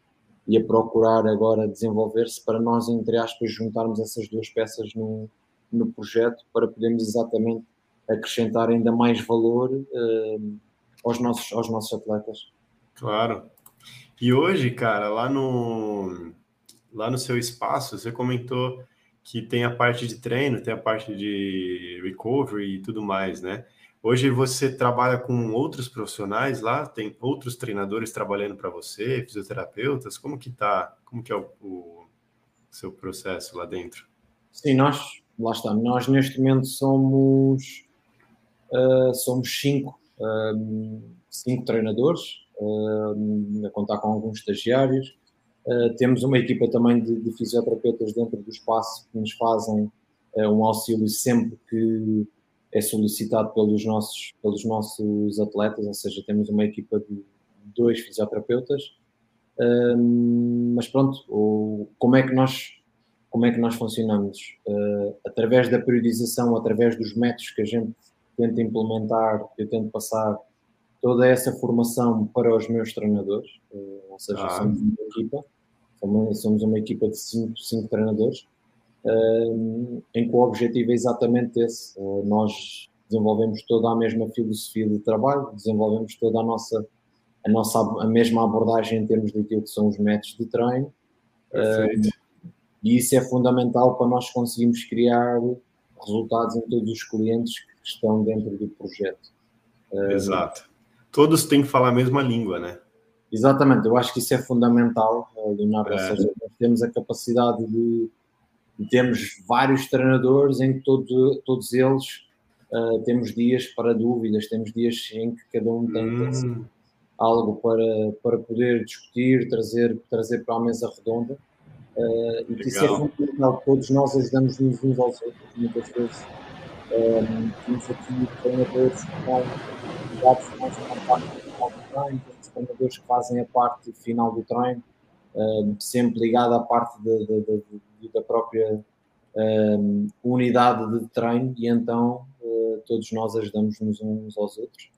e a procurar agora desenvolver-se para nós, entre aspas, juntarmos essas duas peças no, no projeto para podermos exatamente acrescentar ainda mais valor uh, aos, nossos, aos nossos atletas. Claro. E hoje, cara, lá no, lá no seu espaço, você comentou que tem a parte de treino, tem a parte de recovery e tudo mais, né? Hoje você trabalha com outros profissionais lá, tem outros treinadores trabalhando para você, fisioterapeutas, como que tá, como que é o, o, seu processo lá dentro? Sim, nós, lá está, nós neste momento somos uh, somos cinco, uh, cinco treinadores, a contar com alguns estagiários, Uh, temos uma equipa também de, de, fisioterapeutas dentro do espaço que nos fazem uh, um auxílio sempre que é solicitado pelos nossos, pelos nossos atletas, ou seja, temos uma equipa de dois fisioterapeutas. Mas pronto, como, é que nós, como é que nós funcionamos? através da periodização, através dos métodos que a gente tenta implementar, eu tento passar toda essa formação para os meus treinadores, ou seja, ah. somos uma equipa somos uma equipa de cinco, cinco treinadores, uh, em que o objetivo é exatamente esse. Uh, nós desenvolvemos toda a mesma filosofia de trabalho, desenvolvemos toda a nossa, a nossa a mesma abordagem em termos daquilo que são os métodos de treino. Uh, e isso é fundamental para nós conseguirmos criar resultados em todos os clientes que estão dentro do projeto. Exato. Todos têm que falar a mesma língua, né? Exatamente, eu acho que isso é fundamental, eh, Leonardo. É. Ou seja, nós temos a capacidade de, termos vários treinadores em que todo, todos eles uh, temos dias para dúvidas, temos dias em que cada um tem hum. algo para, para poder discutir, trazer, trazer para a mesa redonda. Uh, e que isso é fundamental, todos nós ajudamos-nos uns aos outros, muitas vezes. Um, temos aqui treinadores que ligados mais parte final do treino, treinadores que fazem a parte final do treino, um, sempre ligado à parte de, de, de, da própria um, unidade de treino, e então uh, todos nós ajudamos-nos uns aos outros.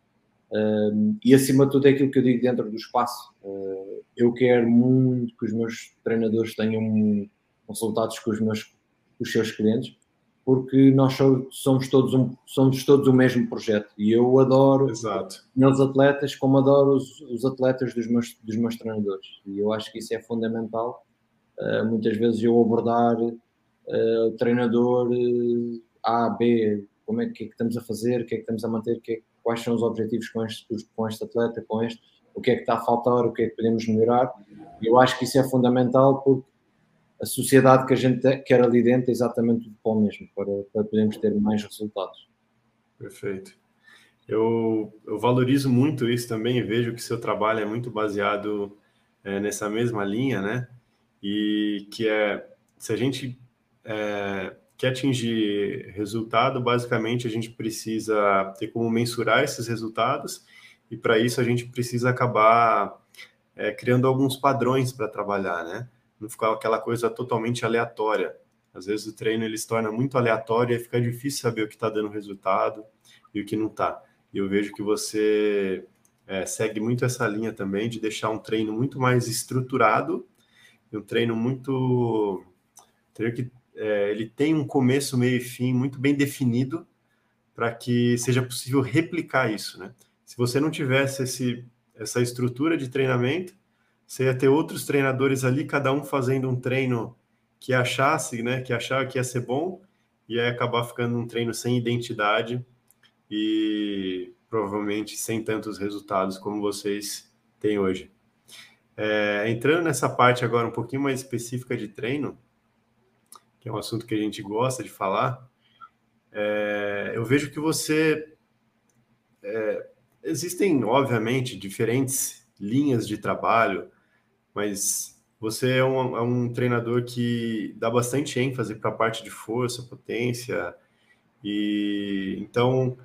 Uh, e acima de tudo é aquilo que eu digo dentro do espaço. Uh, eu quero muito que os meus treinadores tenham resultados com os meus com os seus clientes, porque nós somos todos um, somos todos o mesmo projeto e eu adoro Exato. meus atletas como adoro os, os, atletas dos meus, dos meus treinadores e eu acho que isso é fundamental. Uh, muitas vezes eu abordar o treinador A, B, como é que, é que, estamos a fazer, o que é que estamos a manter, que é, quais são os objetivos com este, com este atleta, com este, o que é que está a faltar, o que é que podemos melhorar. Eu acho que isso é fundamental porque a sociedade que a gente quer ali dentro é exatamente o mesmo, para, para podermos ter mais resultados. Perfeito. Eu, eu valorizo muito isso também e vejo que seu trabalho é muito baseado é, nessa mesma linha, né? E que é, se a gente é, quer atingir resultado, basicamente a gente precisa ter como mensurar esses resultados e para isso a gente precisa acabar é, criando alguns padrões para trabalhar, né? Não ficar aquela coisa totalmente aleatória. Às vezes o treino ele se torna muito aleatório e fica difícil saber o que está dando resultado e o que não está. E eu vejo que você é, segue muito essa linha também de deixar um treino muito mais estruturado, um treino muito treino que é, ele tem um começo, meio e fim muito bem definido para que seja possível replicar isso, né? Se você não tivesse esse, essa estrutura de treinamento, você ia ter outros treinadores ali, cada um fazendo um treino que achasse, né, que achava que ia ser bom, e ia acabar ficando um treino sem identidade e provavelmente sem tantos resultados como vocês têm hoje. É, entrando nessa parte agora um pouquinho mais específica de treino, que é um assunto que a gente gosta de falar, é, eu vejo que você. É, existem, obviamente, diferentes linhas de trabalho, mas você é um, é um treinador que dá bastante ênfase para a parte de força, potência, e então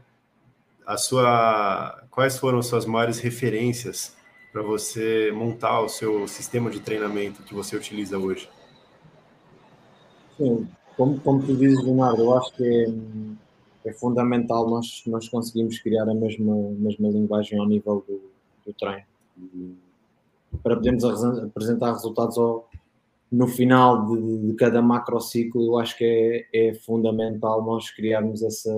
a sua, quais foram as suas maiores referências para você montar o seu sistema de treinamento que você utiliza hoje? Sim, como, como tu dizes, Leonardo, eu acho que é, é, fundamental nós, nós conseguimos criar a mesma, mesma linguagem ao nível do, do treino. Para podermos apresentar resultados ao, no final de, de, cada macrociclo, eu acho que é, é fundamental nós criarmos essa,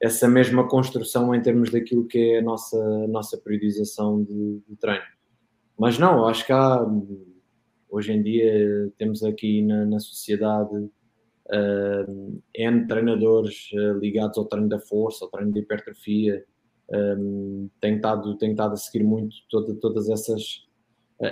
essa mesma construção em termos daquilo que é a nossa, nossa periodização de, de treino. Mas não, acho que há Hoje em dia temos aqui na, na sociedade uh, N treinadores uh, ligados ao treino da força, ao treino de hipertrofia, um, tem, estado, tem estado a seguir muito toda, todas essas,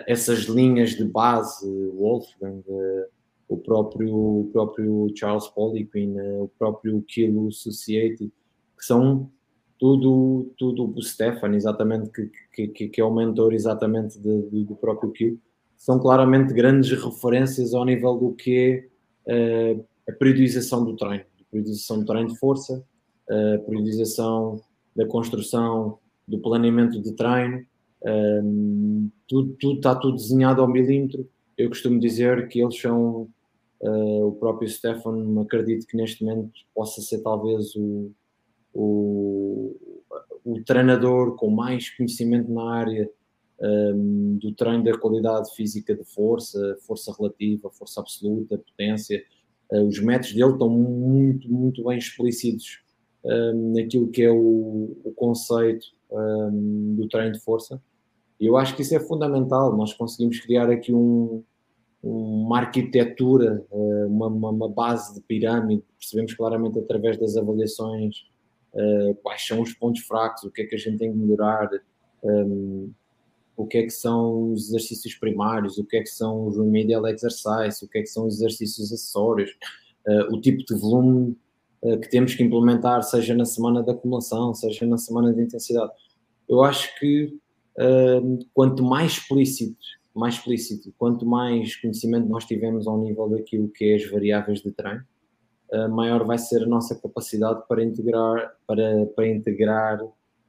essas linhas de base, Wolfgang, uh, o, próprio, o próprio Charles Poliquin, o próprio Kilo Society, que são tudo, tudo o Stefan, exatamente, que, que, que é o mentor exatamente de, de, do próprio Kilo são claramente grandes referências ao nível do que é a periodização do treino, a periodização do treino de força, a periodização da construção do planeamento de treino, um, tudo, tudo, está tudo desenhado ao milímetro. Eu costumo dizer que eles são uh, o próprio Stefan, acredito que neste momento possa ser talvez o, o, o treinador com mais conhecimento na área um, do treino da qualidade física de força, força relativa, força absoluta, potência. Uh, os métodos dele estão muito, muito bem explícitos um, naquilo que é o, o conceito do treino de força. E eu acho que isso é fundamental. Nós conseguimos criar aqui um, uma arquitetura, uma, uma, base de pirâmide. Percebemos claramente através das avaliações uh, quais são os pontos fracos, o que é que a gente tem que melhorar. Um, o que é que são os exercícios primários, o que é que são os remedial exercise, o que é que são os exercícios acessórios, uh, o tipo de volume que temos que implementar, seja na semana de acumulação, seja na semana de intensidade. Eu acho que quanto mais explícito, mais explícito, quanto mais conhecimento nós tivermos ao nível daquilo que é as variáveis de treino, uh, maior vai ser a nossa capacidade para integrar, para, para integrar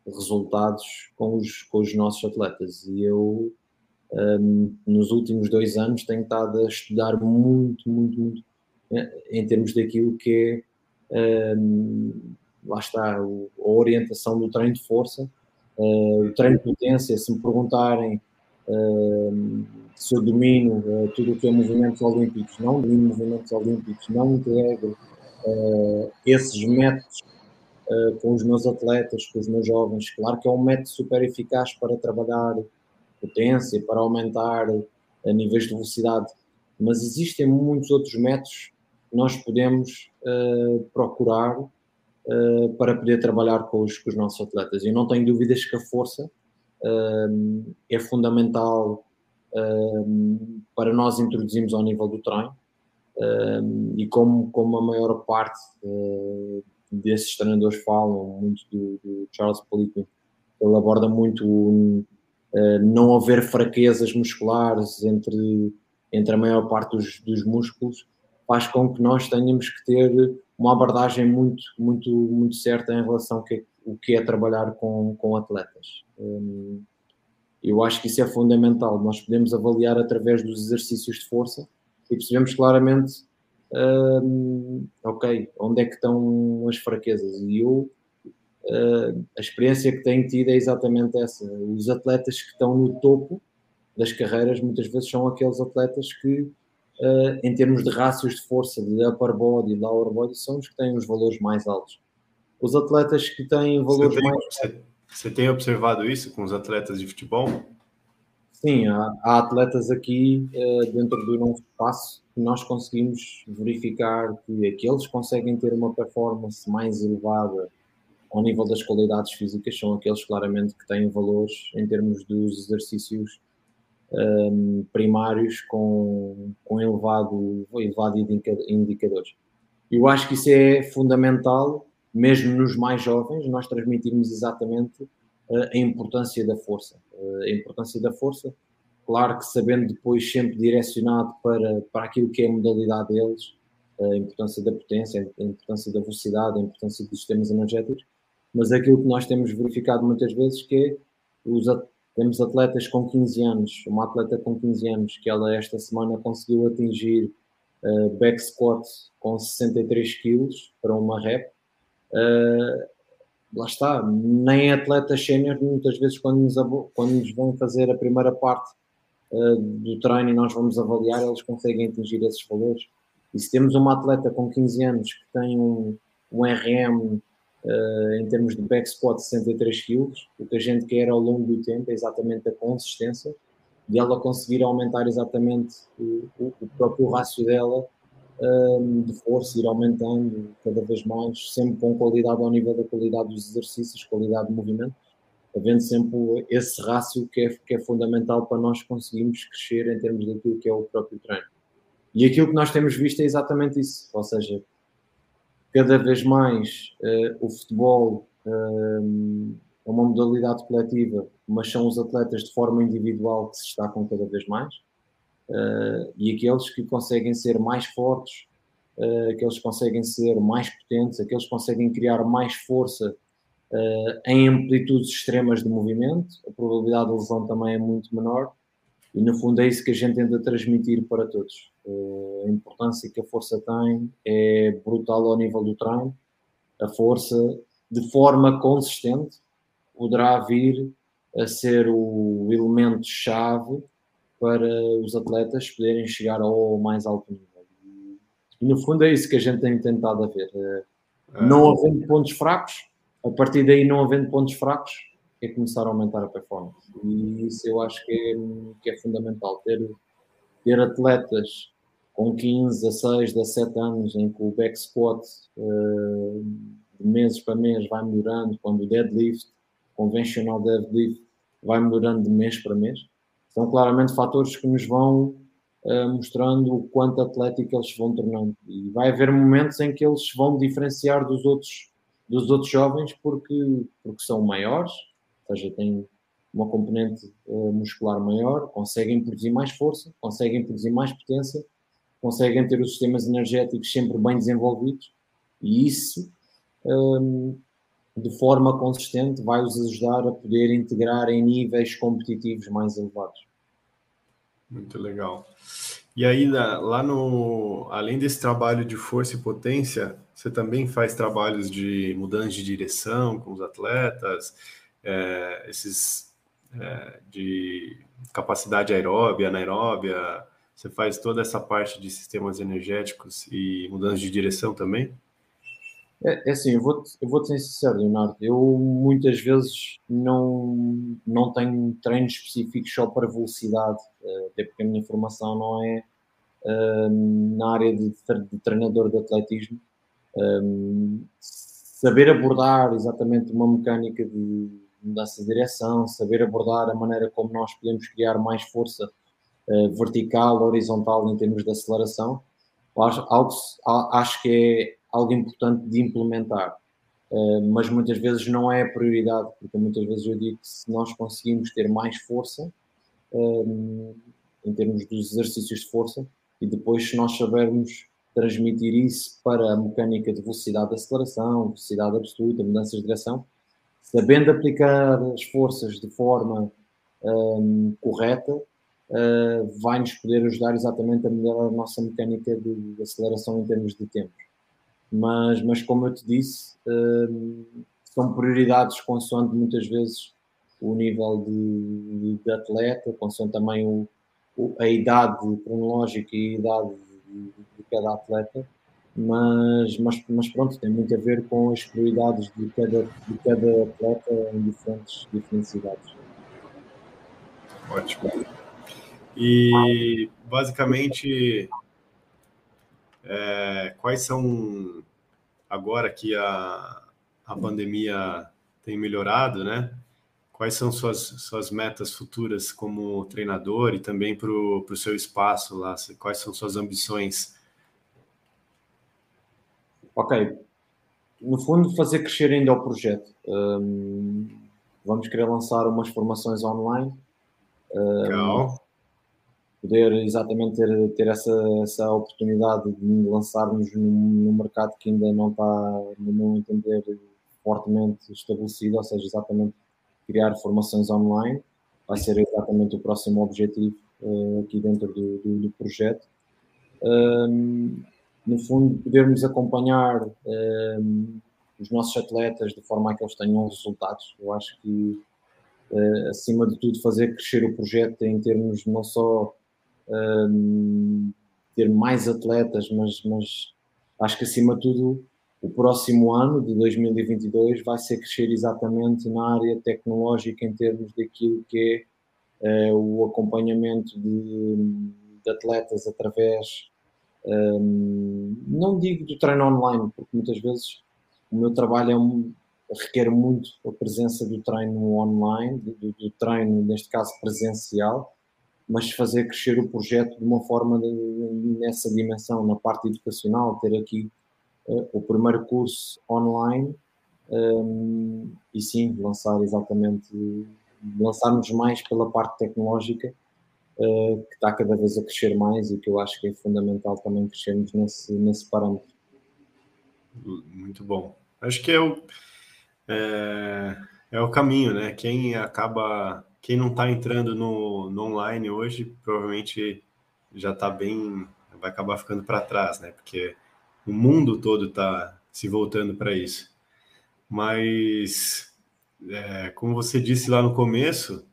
resultados com os, com os nossos atletas. E eu, um, nos últimos dois anos, tenho estado a estudar muito, muito, muito eh, em termos daquilo que é, um, lá está, a orientação do treino de força, o treino de potência. Se me perguntarem uh, se eu domino uh, tudo o que é movimentos olímpicos, não domino movimentos olímpicos, não integro esses métodos com os meus atletas, com os meus jovens. Claro que é um método super eficaz para trabalhar potência, para aumentar a níveis de velocidade, mas existem muitos outros métodos que nós podemos procurar uh, para poder trabalhar com os, com os, nossos atletas. Eu não tenho dúvidas que a força é fundamental para nós introduzirmos ao nível do treino. e como, como a maior parte desses treinadores falam, muito do, do Charles Poliquin, ele aborda muito uh, não haver fraquezas musculares entre, entre a maior parte dos, dos músculos, faz com que nós tenhamos que ter uma abordagem muito, muito, muito certa em relação ao que, o que é trabalhar com, com atletas. Um, eu acho que isso é fundamental. Nós podemos avaliar através dos exercícios de força e percebemos claramente uh, ok, onde é que estão as fraquezas? E eu, uh, a experiência que tenho tido é exatamente essa. Os atletas que estão no topo das carreiras muitas vezes são aqueles atletas que, uh, em termos de rácios de força, de upper body e lower body, são os que têm os valores mais altos. Os atletas que têm valores você tem, mais. Você, você tem observado isso com os atletas de futebol? Sim, há, há atletas aqui uh, dentro do nosso espaço que nós conseguimos verificar que aqueles que conseguem ter uma performance mais elevada ao nível das qualidades físicas são aqueles claramente que têm valores em termos dos exercícios um, primários com, com elevado, elevado indicadores. Eu acho que isso é fundamental, mesmo nos mais jovens, nós transmitirmos exatamente a importância da força. A importância da força, claro que sabendo depois sempre direcionado para, para aquilo que é a modalidade deles, a importância da potência, a importância da velocidade, a importância dos sistemas energéticos, mas aquilo que nós temos verificado muitas vezes que é os, temos atletas com 15 anos, uma atleta com 15 anos que ela esta semana conseguiu atingir uh, back squat com 63 quilos para uma rep, uh, lá está, nem atletas sénior, muitas vezes quando nos, quando nos vão fazer a primeira parte uh, do treino e nós vamos avaliar, eles conseguem atingir esses valores. E se temos uma atleta com 15 anos que tem um, um RM em termos de back squat de 63 kg, o que a gente quer ao longo do tempo é exatamente a consistência de ela conseguir aumentar exatamente o, o, o próprio rácio dela de força, ir aumentando cada vez mais, sempre com qualidade ao nível da qualidade dos exercícios, qualidade de movimento, havendo sempre esse rácio que é, que é fundamental para nós conseguirmos crescer em termos daquilo que é o próprio treino. E aquilo que nós temos visto é exatamente isso, ou seja, cada vez mais uh, o futebol uh, é uma modalidade coletiva, mas são os atletas de forma individual que se destacam cada vez mais uh, e aqueles que conseguem ser mais fortes, aqueles que conseguem ser mais potentes, aqueles que conseguem criar mais força em amplitudes extremas de movimento, a probabilidade de lesão também é muito menor. E no fundo é isso que a gente tenta transmitir para todos. A importância que a força tem é brutal ao nível do treino. A força, de forma consistente, poderá vir a ser o elemento-chave para os atletas poderem chegar ao mais alto nível. E no fundo é isso que a gente tem tentado a ver. É, não havendo pontos fracos, a partir daí não havendo pontos fracos, é começar a aumentar a performance. E isso eu acho que é, que é fundamental. Ter, ter atletas com 15, 16, 17 anos, em que o back squat uh, de meses para mês vai melhorando, quando o deadlift, convencional deadlift, vai melhorando de mês para mês, são claramente fatores que nos vão uh, mostrando o quanto atlético eles vão tornando. E vai haver momentos em que eles vão diferenciar dos outros, dos outros jovens porque, porque são maiores, ou seja, têm uma componente uh, muscular maior, conseguem produzir mais força, conseguem produzir mais potência, conseguem ter os sistemas energéticos sempre bem desenvolvidos e isso, um, de forma consistente, vai os ajudar a poder integrar em níveis competitivos mais elevados. Muito legal. E aí, lá no, além desse trabalho de força e potência, você também faz trabalhos de mudança de direção com os atletas, é, esses é, de capacidade aeróbia, anaeróbia, você faz toda essa parte de sistemas energéticos e mudança de direção também? É, é assim, eu vou, eu vou ser sincero, Leonardo. Eu muitas vezes não, não tenho treinos específicos só para velocidade, eh, até porque a minha formação não é um, na área de, de, treinador de atletismo. Um, saber abordar exatamente uma mecânica de mudança de direção, saber abordar a maneira como nós podemos criar mais força uh, vertical, horizontal em termos de aceleração, acho, acho que é algo importante de implementar. Uh, mas muitas vezes não é a prioridade, porque muitas vezes eu digo que se nós conseguimos ter mais força, um, em termos dos exercícios de força, e depois se nós sabermos transmitir isso para a mecânica de velocidade de aceleração, velocidade absoluta, mudanças de direção, sabendo aplicar as forças de forma correta, uh, vai-nos poder ajudar exatamente a melhorar a nossa mecânica de aceleração em termos de tempo. Mas, mas como eu te disse, um, são prioridades consoante muitas vezes o nível de, de atleta, consoante também o, a idade cronológica e a idade de, de cada atleta, mas, mas, mas pronto, tem muito a ver com as prioridades de cada, de cada atleta em diferentes, diferentes idades. Ótimo. E basicamente, é, quais são agora que a, a pandemia tem melhorado, né? quais são suas, suas metas futuras como treinador e também para o seu espaço lá? Quais são suas ambições? Ok. No fundo, fazer crescer ainda o projeto. Um, vamos querer lançar umas formações online. Um, Legal. Poder exatamente ter, ter essa, essa oportunidade de lançarmos no mercado que ainda não está, no meu entender, fortemente estabelecido, ou seja, exatamente criar formações online, vai ser exatamente o próximo objetivo uh, aqui dentro do, do, do projeto. Um, no fundo, podermos acompanhar um, os nossos atletas de forma a que eles tenham resultados. Eu acho que, uh, acima de tudo, fazer crescer o projeto em termos não só um, ter mais atletas, mas, mas acho que acima de tudo o próximo ano de 2022 vai ser crescer exatamente na área tecnológica em termos daquilo que é uh, o acompanhamento de, de atletas através, um, não digo do treino online, porque muitas vezes o meu trabalho é um, requer muito a presença do treino online, do, do, treino, neste caso presencial, mas fazer crescer o projeto de uma forma de, nessa dimensão, na parte educacional, ter aqui o primeiro curso online um, e sim, lançar exatamente, lançarmos mais pela parte tecnológica uh, que está cada vez a crescer mais e que eu acho que é fundamental também crescermos nesse, nesse parâmetro. Muito bom. Acho que é o, é, é o caminho, né? Quem acaba, quem não está entrando no, no online hoje, provavelmente já está bem, vai acabar ficando para trás, né? Porque o mundo todo está se voltando para isso. Mas, é, como você disse lá no começo,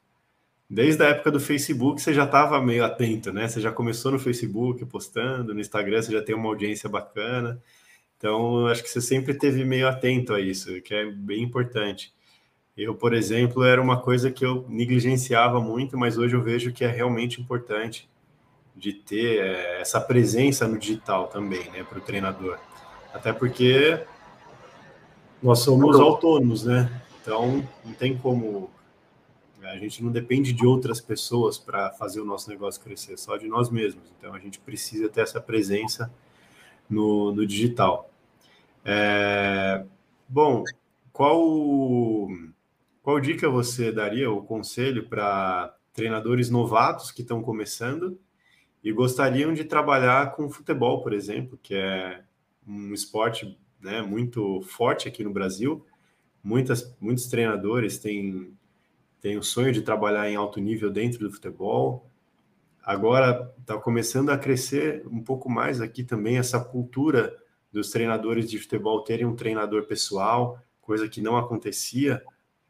desde a época do Facebook você já estava meio atento, né? Você já começou no Facebook postando, no Instagram você já tem uma audiência bacana. Então, acho que você sempre teve meio atento a isso, que é bem importante. Eu, por exemplo, era uma coisa que eu negligenciava muito, mas hoje eu vejo que é realmente importante de ter é, essa presença no digital também, né, para o treinador. Até porque nós somos autônomos, né? Então não tem como a gente não depende de outras pessoas para fazer o nosso negócio crescer, só de nós mesmos. Então a gente precisa ter essa presença no, no digital. É, bom, qual qual dica você daria, ou conselho, para treinadores novatos que estão começando e gostariam de trabalhar com futebol, por exemplo, que é um esporte né, muito forte aqui no Brasil. Muitas, muitos treinadores têm, têm o sonho de trabalhar em alto nível dentro do futebol. Agora está começando a crescer um pouco mais aqui também essa cultura dos treinadores de futebol terem um treinador pessoal, coisa que não acontecia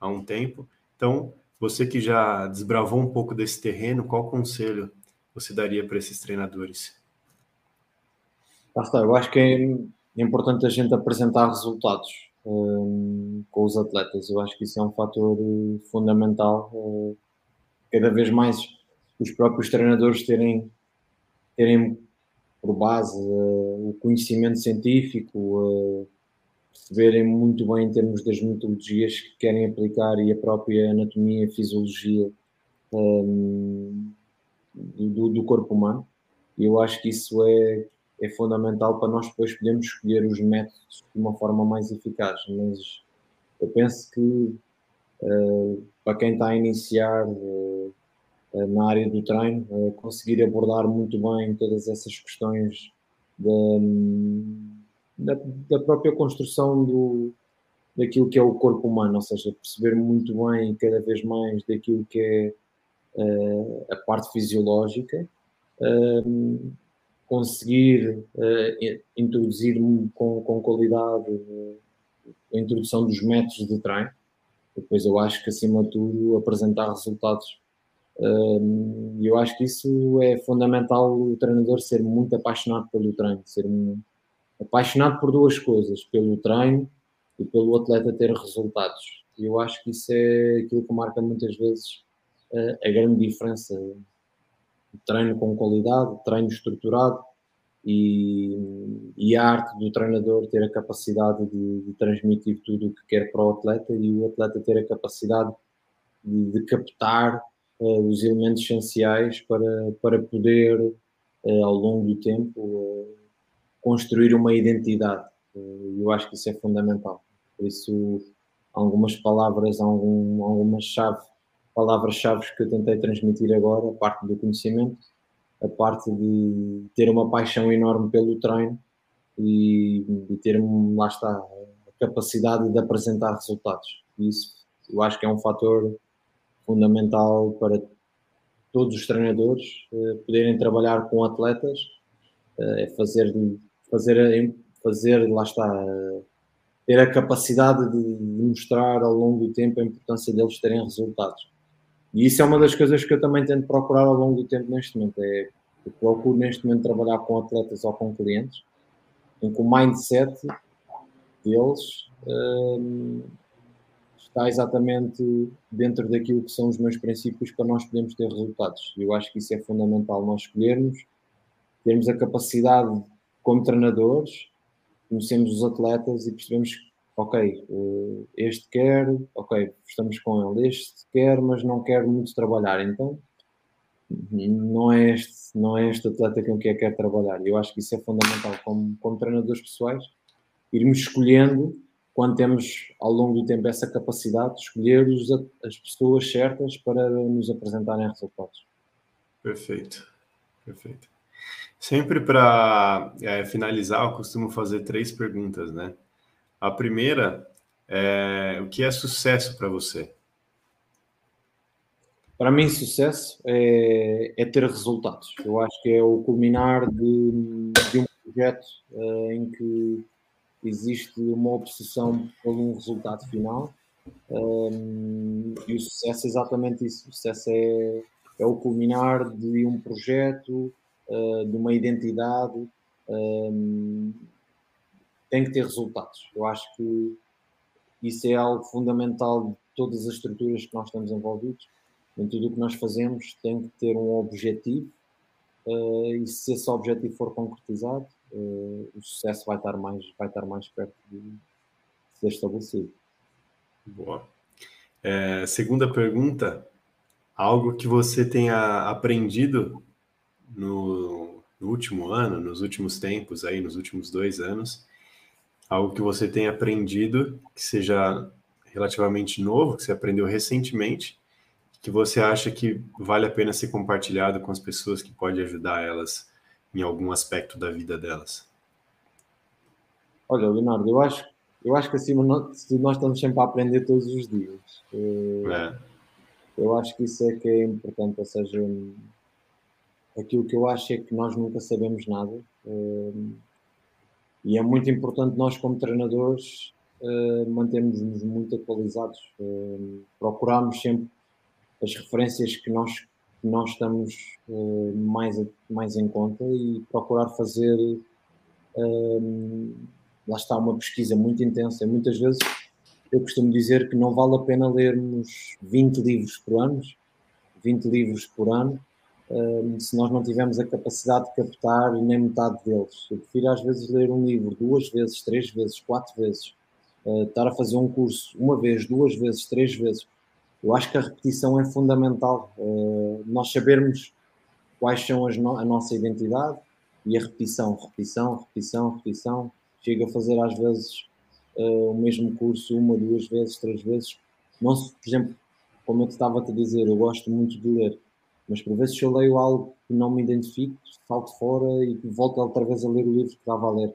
há um tempo. Então, você que já desbravou um pouco desse terreno, qual conselho você daria para esses treinadores? Está, eu acho que é importante a gente apresentar resultados um, com os atletas. Eu acho que isso é um fator eh, fundamental. Uh, cada vez mais os próprios treinadores terem, terem por base uh, o conhecimento científico, uh, perceberem muito bem em termos das metodologias que querem aplicar e a própria anatomia e fisiologia um, do, do, corpo humano. E eu acho que isso é, é fundamental para nós depois podermos escolher os métodos de uma forma mais eficaz. Mas eu penso que uh, para quem está a iniciar uh, na área do treino, uh, conseguir abordar muito bem todas essas questões da, da, da, própria construção do, daquilo que é o corpo humano, ou seja, perceber muito bem cada vez mais daquilo que é uh, a parte fisiológica, uh, conseguir introduzir com, com qualidade a introdução dos métodos de treino. Depois eu acho que acima de tudo apresentar resultados e eu acho que isso é fundamental o treinador ser muito apaixonado pelo treino, ser apaixonado por duas coisas, pelo treino e pelo atleta ter resultados. E eu acho que isso é aquilo que marca muitas vezes uh, a grande diferença. Treino com qualidade, treino estruturado e, e, a arte do treinador ter a capacidade de, de, transmitir tudo o que quer para o atleta e o atleta ter a capacidade de, de captar uh, os elementos essenciais para, para poder, uh, ao longo do tempo, uh, construir uma identidade. eu acho que isso é fundamental. Por isso, algumas palavras, algum, algumas chave, palavras-chave que eu tentei transmitir agora, a parte do conhecimento, a parte de ter uma paixão enorme pelo treino e, e ter, lá está, a capacidade de apresentar resultados. Isso eu acho que é um fator fundamental para todos os treinadores uh, poderem trabalhar com atletas, uh, é fazer, fazer, fazer, lá está, ter a capacidade de, mostrar ao longo do tempo a importância deles terem resultados. E isso é uma das coisas que eu também tento procurar ao longo do tempo neste momento. É, eu procuro neste momento trabalhar com atletas ou com clientes em que o mindset deles está exatamente dentro daquilo que são os meus princípios para nós podermos ter resultados. Eu acho que isso é fundamental nós escolhermos, termos a capacidade como treinadores, conhecemos os atletas e percebemos ok, eh, este quer, ok, estamos com ele, este quer, mas não quer muito trabalhar, então não é este, não é este atleta com quem eu quero trabalhar. Eu acho que isso é fundamental como, como treinadores pessoais, irmos escolhendo quando temos ao longo do tempo essa capacidade de escolher as pessoas certas para nos apresentarem resultados. Perfeito, perfeito. Sempre para é, finalizar, eu costumo fazer três perguntas, né? A primeira é o que é sucesso para você? Para mim, sucesso é, é, ter resultados. Eu acho que é o culminar de, de um projeto uh, em que existe uma obsessão por um resultado final um, e o sucesso é exatamente isso. O sucesso é, é o culminar de um projeto, uh, de uma identidade, um, tem que ter resultados. Eu acho que isso é algo fundamental de todas as estruturas que nós estamos envolvidos. Em tudo o que nós fazemos tem que ter um objetivo uh, e se esse objetivo for concretizado, uh, o sucesso vai estar mais, vai estar mais perto de ser estabelecido. Boa. É, segunda pergunta, algo que você tenha aprendido no, no, último ano, nos últimos tempos, aí, nos últimos dois anos, algo que você tenha aprendido que seja relativamente novo, que você aprendeu recentemente, que você acha que vale a pena ser compartilhado com as pessoas que pode ajudar elas em algum aspecto da vida delas? Olha, Leonardo, eu acho, eu acho que acima nós, nós estamos sempre a aprender todos os dias. Eh, é. Eu acho que isso é que é importante, ou seja, aquilo que eu acho é que nós nunca sabemos nada. Eh, e é muito importante nós, como treinadores, uh, mantermos-nos muito atualizados. Uh, procurarmos sempre as referências que nós, que nós estamos uh, mais, mais em conta e procurar fazer. lá está uma pesquisa muito intensa. Muitas vezes eu costumo dizer que não vale a pena lermos 20 livros por ano, 20 livros por ano, se nós não tivermos a capacidade de captar nem metade deles. Eu prefiro às vezes ler um livro duas vezes, três vezes, quatro vezes, uh, estar a fazer um curso uma vez, duas vezes, três vezes. Eu acho que a repetição é fundamental. Uh, nós sabermos quais são no a nossa identidade e a repetição, repetição, repetição, repetição. Chega a fazer às vezes uh, o mesmo curso uma, duas vezes, três vezes. Não se, por exemplo, como eu te estava a te dizer, eu gosto muito de ler mas por vezes se eu leio algo que não me identifico, salto fora e volto outra vez a ler o livro que estava a ler.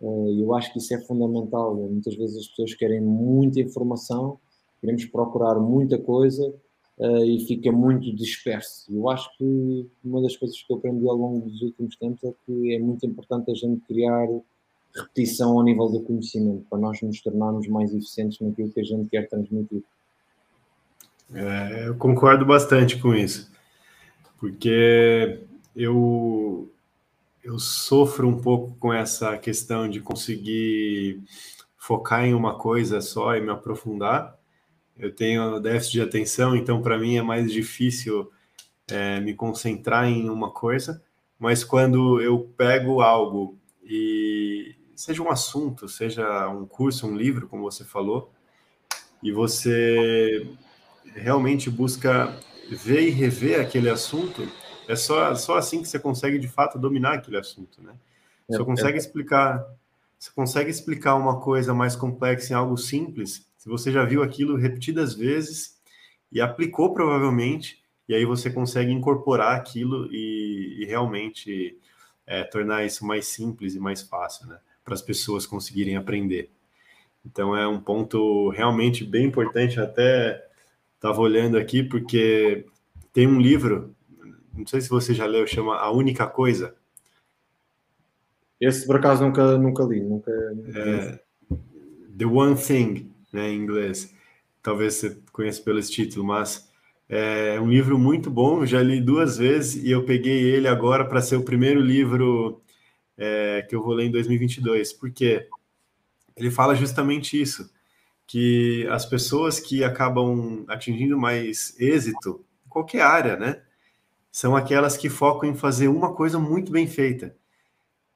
Eh, eu acho que isso é fundamental. Muitas vezes as pessoas querem muita informação, queremos procurar muita coisa eh, e fica muito disperso. Eu acho que uma das coisas que eu aprendi ao longo dos últimos tempos é que é muito importante a gente criar repetição ao nível do conhecimento, para nós nos tornarmos mais eficientes naquilo que a gente quer transmitir. É, eu concordo bastante com isso porque eu eu sofro um pouco com essa questão de conseguir focar em uma coisa só e me aprofundar. Eu tenho déficit de atenção, então para mim é mais difícil é, me concentrar em uma coisa. Mas quando eu pego algo e seja um assunto, seja um curso, um livro, como você falou, e você realmente busca ver e rever aquele assunto, é só, só assim que você consegue de fato dominar aquele assunto, né? Você é, consegue é. explicar, você consegue explicar uma coisa mais complexa em algo simples, se você já viu aquilo repetidas vezes e aplicou provavelmente, e aí você consegue incorporar aquilo e, e realmente é, tornar isso mais simples e mais fácil, né? Para as pessoas conseguirem aprender. Então é um ponto realmente bem importante, até Estava olhando aqui porque tem um livro, não sei se você já leu, chama A Única Coisa. Esse por acaso nunca, nunca li, nunca. É, The One Thing, né, em inglês. Talvez você conheça pelo título, mas é um livro muito bom. Já li duas vezes e eu peguei ele agora para ser o primeiro livro é, que eu vou ler em 2022, porque ele fala justamente isso que as pessoas que acabam atingindo mais êxito, em qualquer área, né, são aquelas que focam em fazer uma coisa muito bem feita.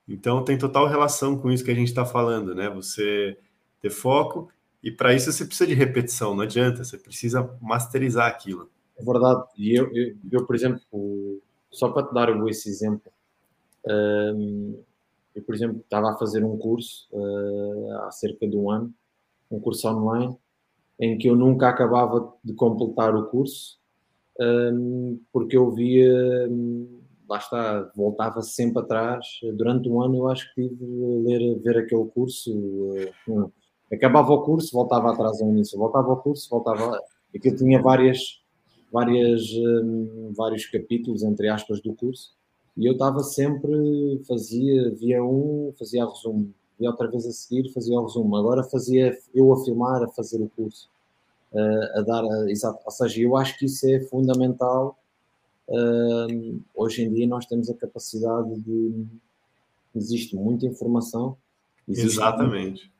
Então tem total relação com isso que a gente está falando, né? Você ter foco e para isso você precisa de repetição, não adianta, você precisa masterizar aquilo. É verdade. E eu, eu, eu por exemplo, só para te dar esse exemplo, um, eu, por exemplo, estava a fazer um curso uh, há cerca de um ano um curso online, em que eu nunca acabava de completar o curso, um, porque eu via, um, lá está, voltava sempre atrás. Durante um ano eu acho que tive a ler, ver aquele curso. Um, acabava o curso, voltava atrás ao início, voltava ao curso, voltava. Aquilo tinha várias, várias, um, vários capítulos, entre aspas, do curso, e eu estava sempre, fazia, via um, fazia resumo, e outra vez a seguir fazia o resumo. Agora fazia eu a filmar, a fazer o curso, uh, a dar, a, exato. Ou seja, eu acho que isso é fundamental. Uh, hoje em dia nós temos a capacidade de. Existe muita informação. Existe Exatamente. Muito,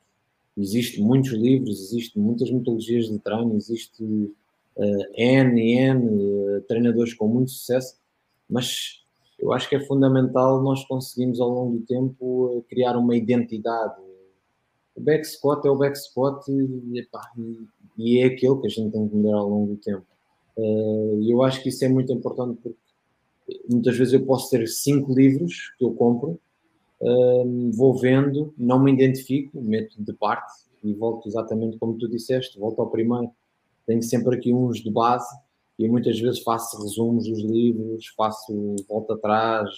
existe muitos livros, existe muitas metodologias de treino, existe uh, N e N treinadores com muito sucesso, mas eu acho que é fundamental nós conseguirmos ao longo do tempo eh, criar uma identidade. O back squat é o back squat e, epá, e é aquele que a gente tem que mudar ao longo do tempo. Eh, e eu acho que isso é muito importante porque muitas vezes eu posso ter cinco livros que eu compro, ehm, vou vendo, não me identifico, meto de parte e volto exatamente como tu disseste, volto ao primeiro. Tenho sempre aqui uns de base e muitas vezes faço resumos dos livros, faço volta atrás,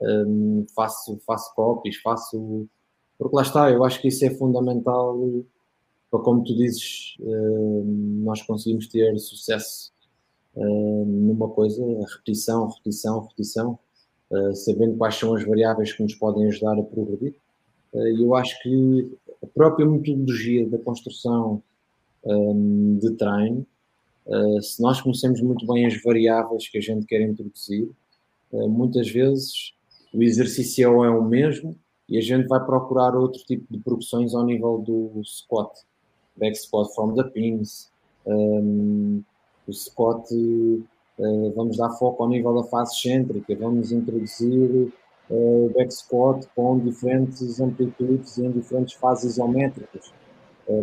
um, faço, faço copies, faço. Porque lá está, eu acho que isso é fundamental para, como tu dizes, um, nós conseguimos ter sucesso um, numa coisa, repetição, repetição, repetição, uh, sabendo quais são as variáveis que nos podem ajudar a progredir. Uh, eu acho que a própria metodologia da construção de treino Uh, se nós conhecemos muito bem as variáveis que a gente quer introduzir, uh, muitas vezes o exercício é o mesmo e a gente vai procurar outro tipo de progressões ao nível do squat, back squat from the pins, um, o squat, uh, vamos dar foco ao nível da fase excêntrica, vamos introduzir uh, back squat com diferentes amplitudes em diferentes fases isométricas,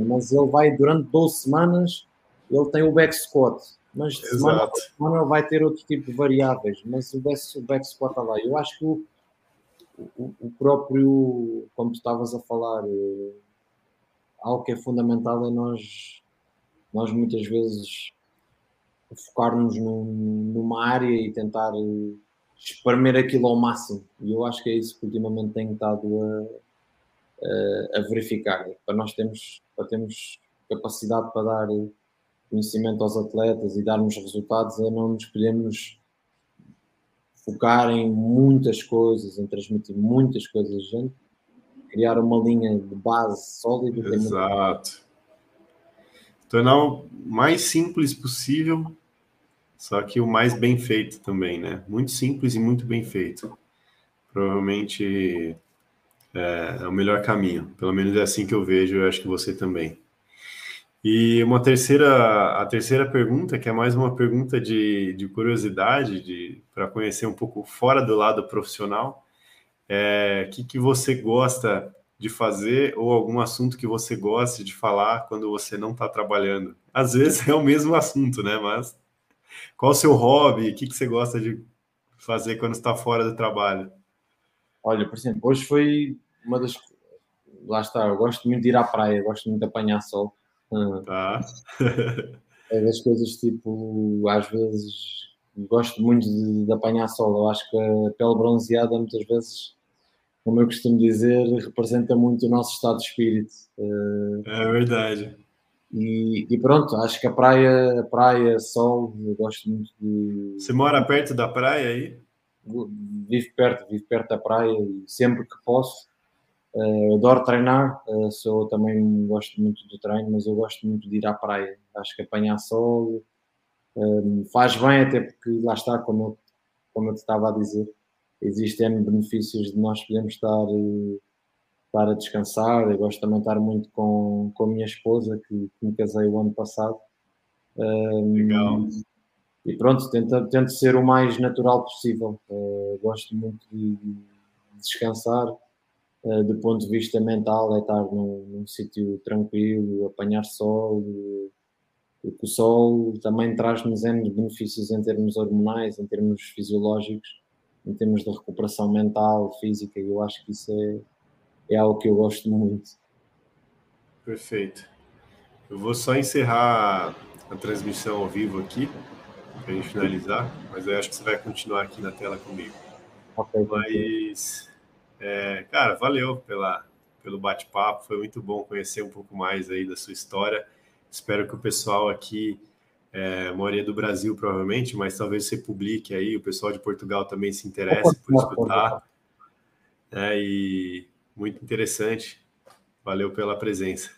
mas ele vai durante 12 semanas ele tem o back squat, mas de semana a semana ele vai ter outro tipo de variáveis, mas o back, o back squat está lá. Eu acho que o, o, o próprio, como tu estavas a falar, eh, algo que é fundamental é nós, nós muitas vezes focarmos num, numa área e tentar eh, espremer aquilo ao máximo. E eu acho que é isso que ultimamente tenho estado a, a, a verificar. Para nós termos, para termos capacidade para dar conhecimento aos atletas e darmos resultados é não nos podemos focar em muitas coisas, em transmitir muitas coisas a gente, criar uma linha de base sólida. Exato. Tornar o mais simples possível, só que o mais bem feito também, né? Muito simples e muito bem feito. Provavelmente é, é o melhor caminho. Pelo menos é assim que eu vejo, eu acho que você também. E uma terceira, a terceira pergunta, que é mais uma pergunta de, de curiosidade, de para conhecer um pouco fora do lado profissional, é o que, que você gosta de fazer ou algum assunto que você goste de falar quando você não está trabalhando? Às vezes [laughs] é o mesmo assunto, né? Mas qual o seu hobby? O que, que você gosta de fazer quando está fora do trabalho? Olha, por exemplo, hoje foi uma das. Lá está, eu gosto muito de ir à praia, gosto muito de apanhar sol. Tá. [laughs] é das coisas tipo, às vezes gosto muito de, de, apanhar sol. Eu acho que a pele bronzeada muitas vezes, como eu costumo dizer, representa muito o nosso estado de espírito. É verdade. E, e, pronto, acho que a praia, a praia, sol, eu gosto muito de. Você mora perto da praia aí? Vivo perto, vivo perto da praia e sempre que posso Uh, adoro treinar, uh, sou também gosto muito do treino, mas eu gosto muito de ir à praia. Acho que apanhar sol uh, faz bem, até porque lá está, como eu, como eu te estava a dizer, existem benefícios de nós podermos estar, estar a descansar. Eu gosto também de estar muito com, com a minha esposa, que, que me casei o ano passado. Legal. E pronto, tento, tento ser o mais natural possível. gosto muito de, de descansar uh, do ponto de vista mental, é estar num, num sítio tranquilo, apanhar sol, porque o sol também traz-nos benefícios em termos hormonais, em termos fisiológicos, em termos de recuperação mental, física, e eu acho que isso é, é algo que eu gosto muito. Perfeito. Eu vou só encerrar a transmissão ao vivo aqui, para a gente finalizar, mas eu acho que você vai continuar aqui na tela comigo. Okay, mas é, cara, valeu pela, pelo bate-papo, foi muito bom conhecer um pouco mais aí da sua história. Espero que o pessoal aqui, é, maioria do Brasil provavelmente, mas talvez você publique aí, o pessoal de Portugal também se interesse por escutar. É, e muito interessante. Valeu pela presença.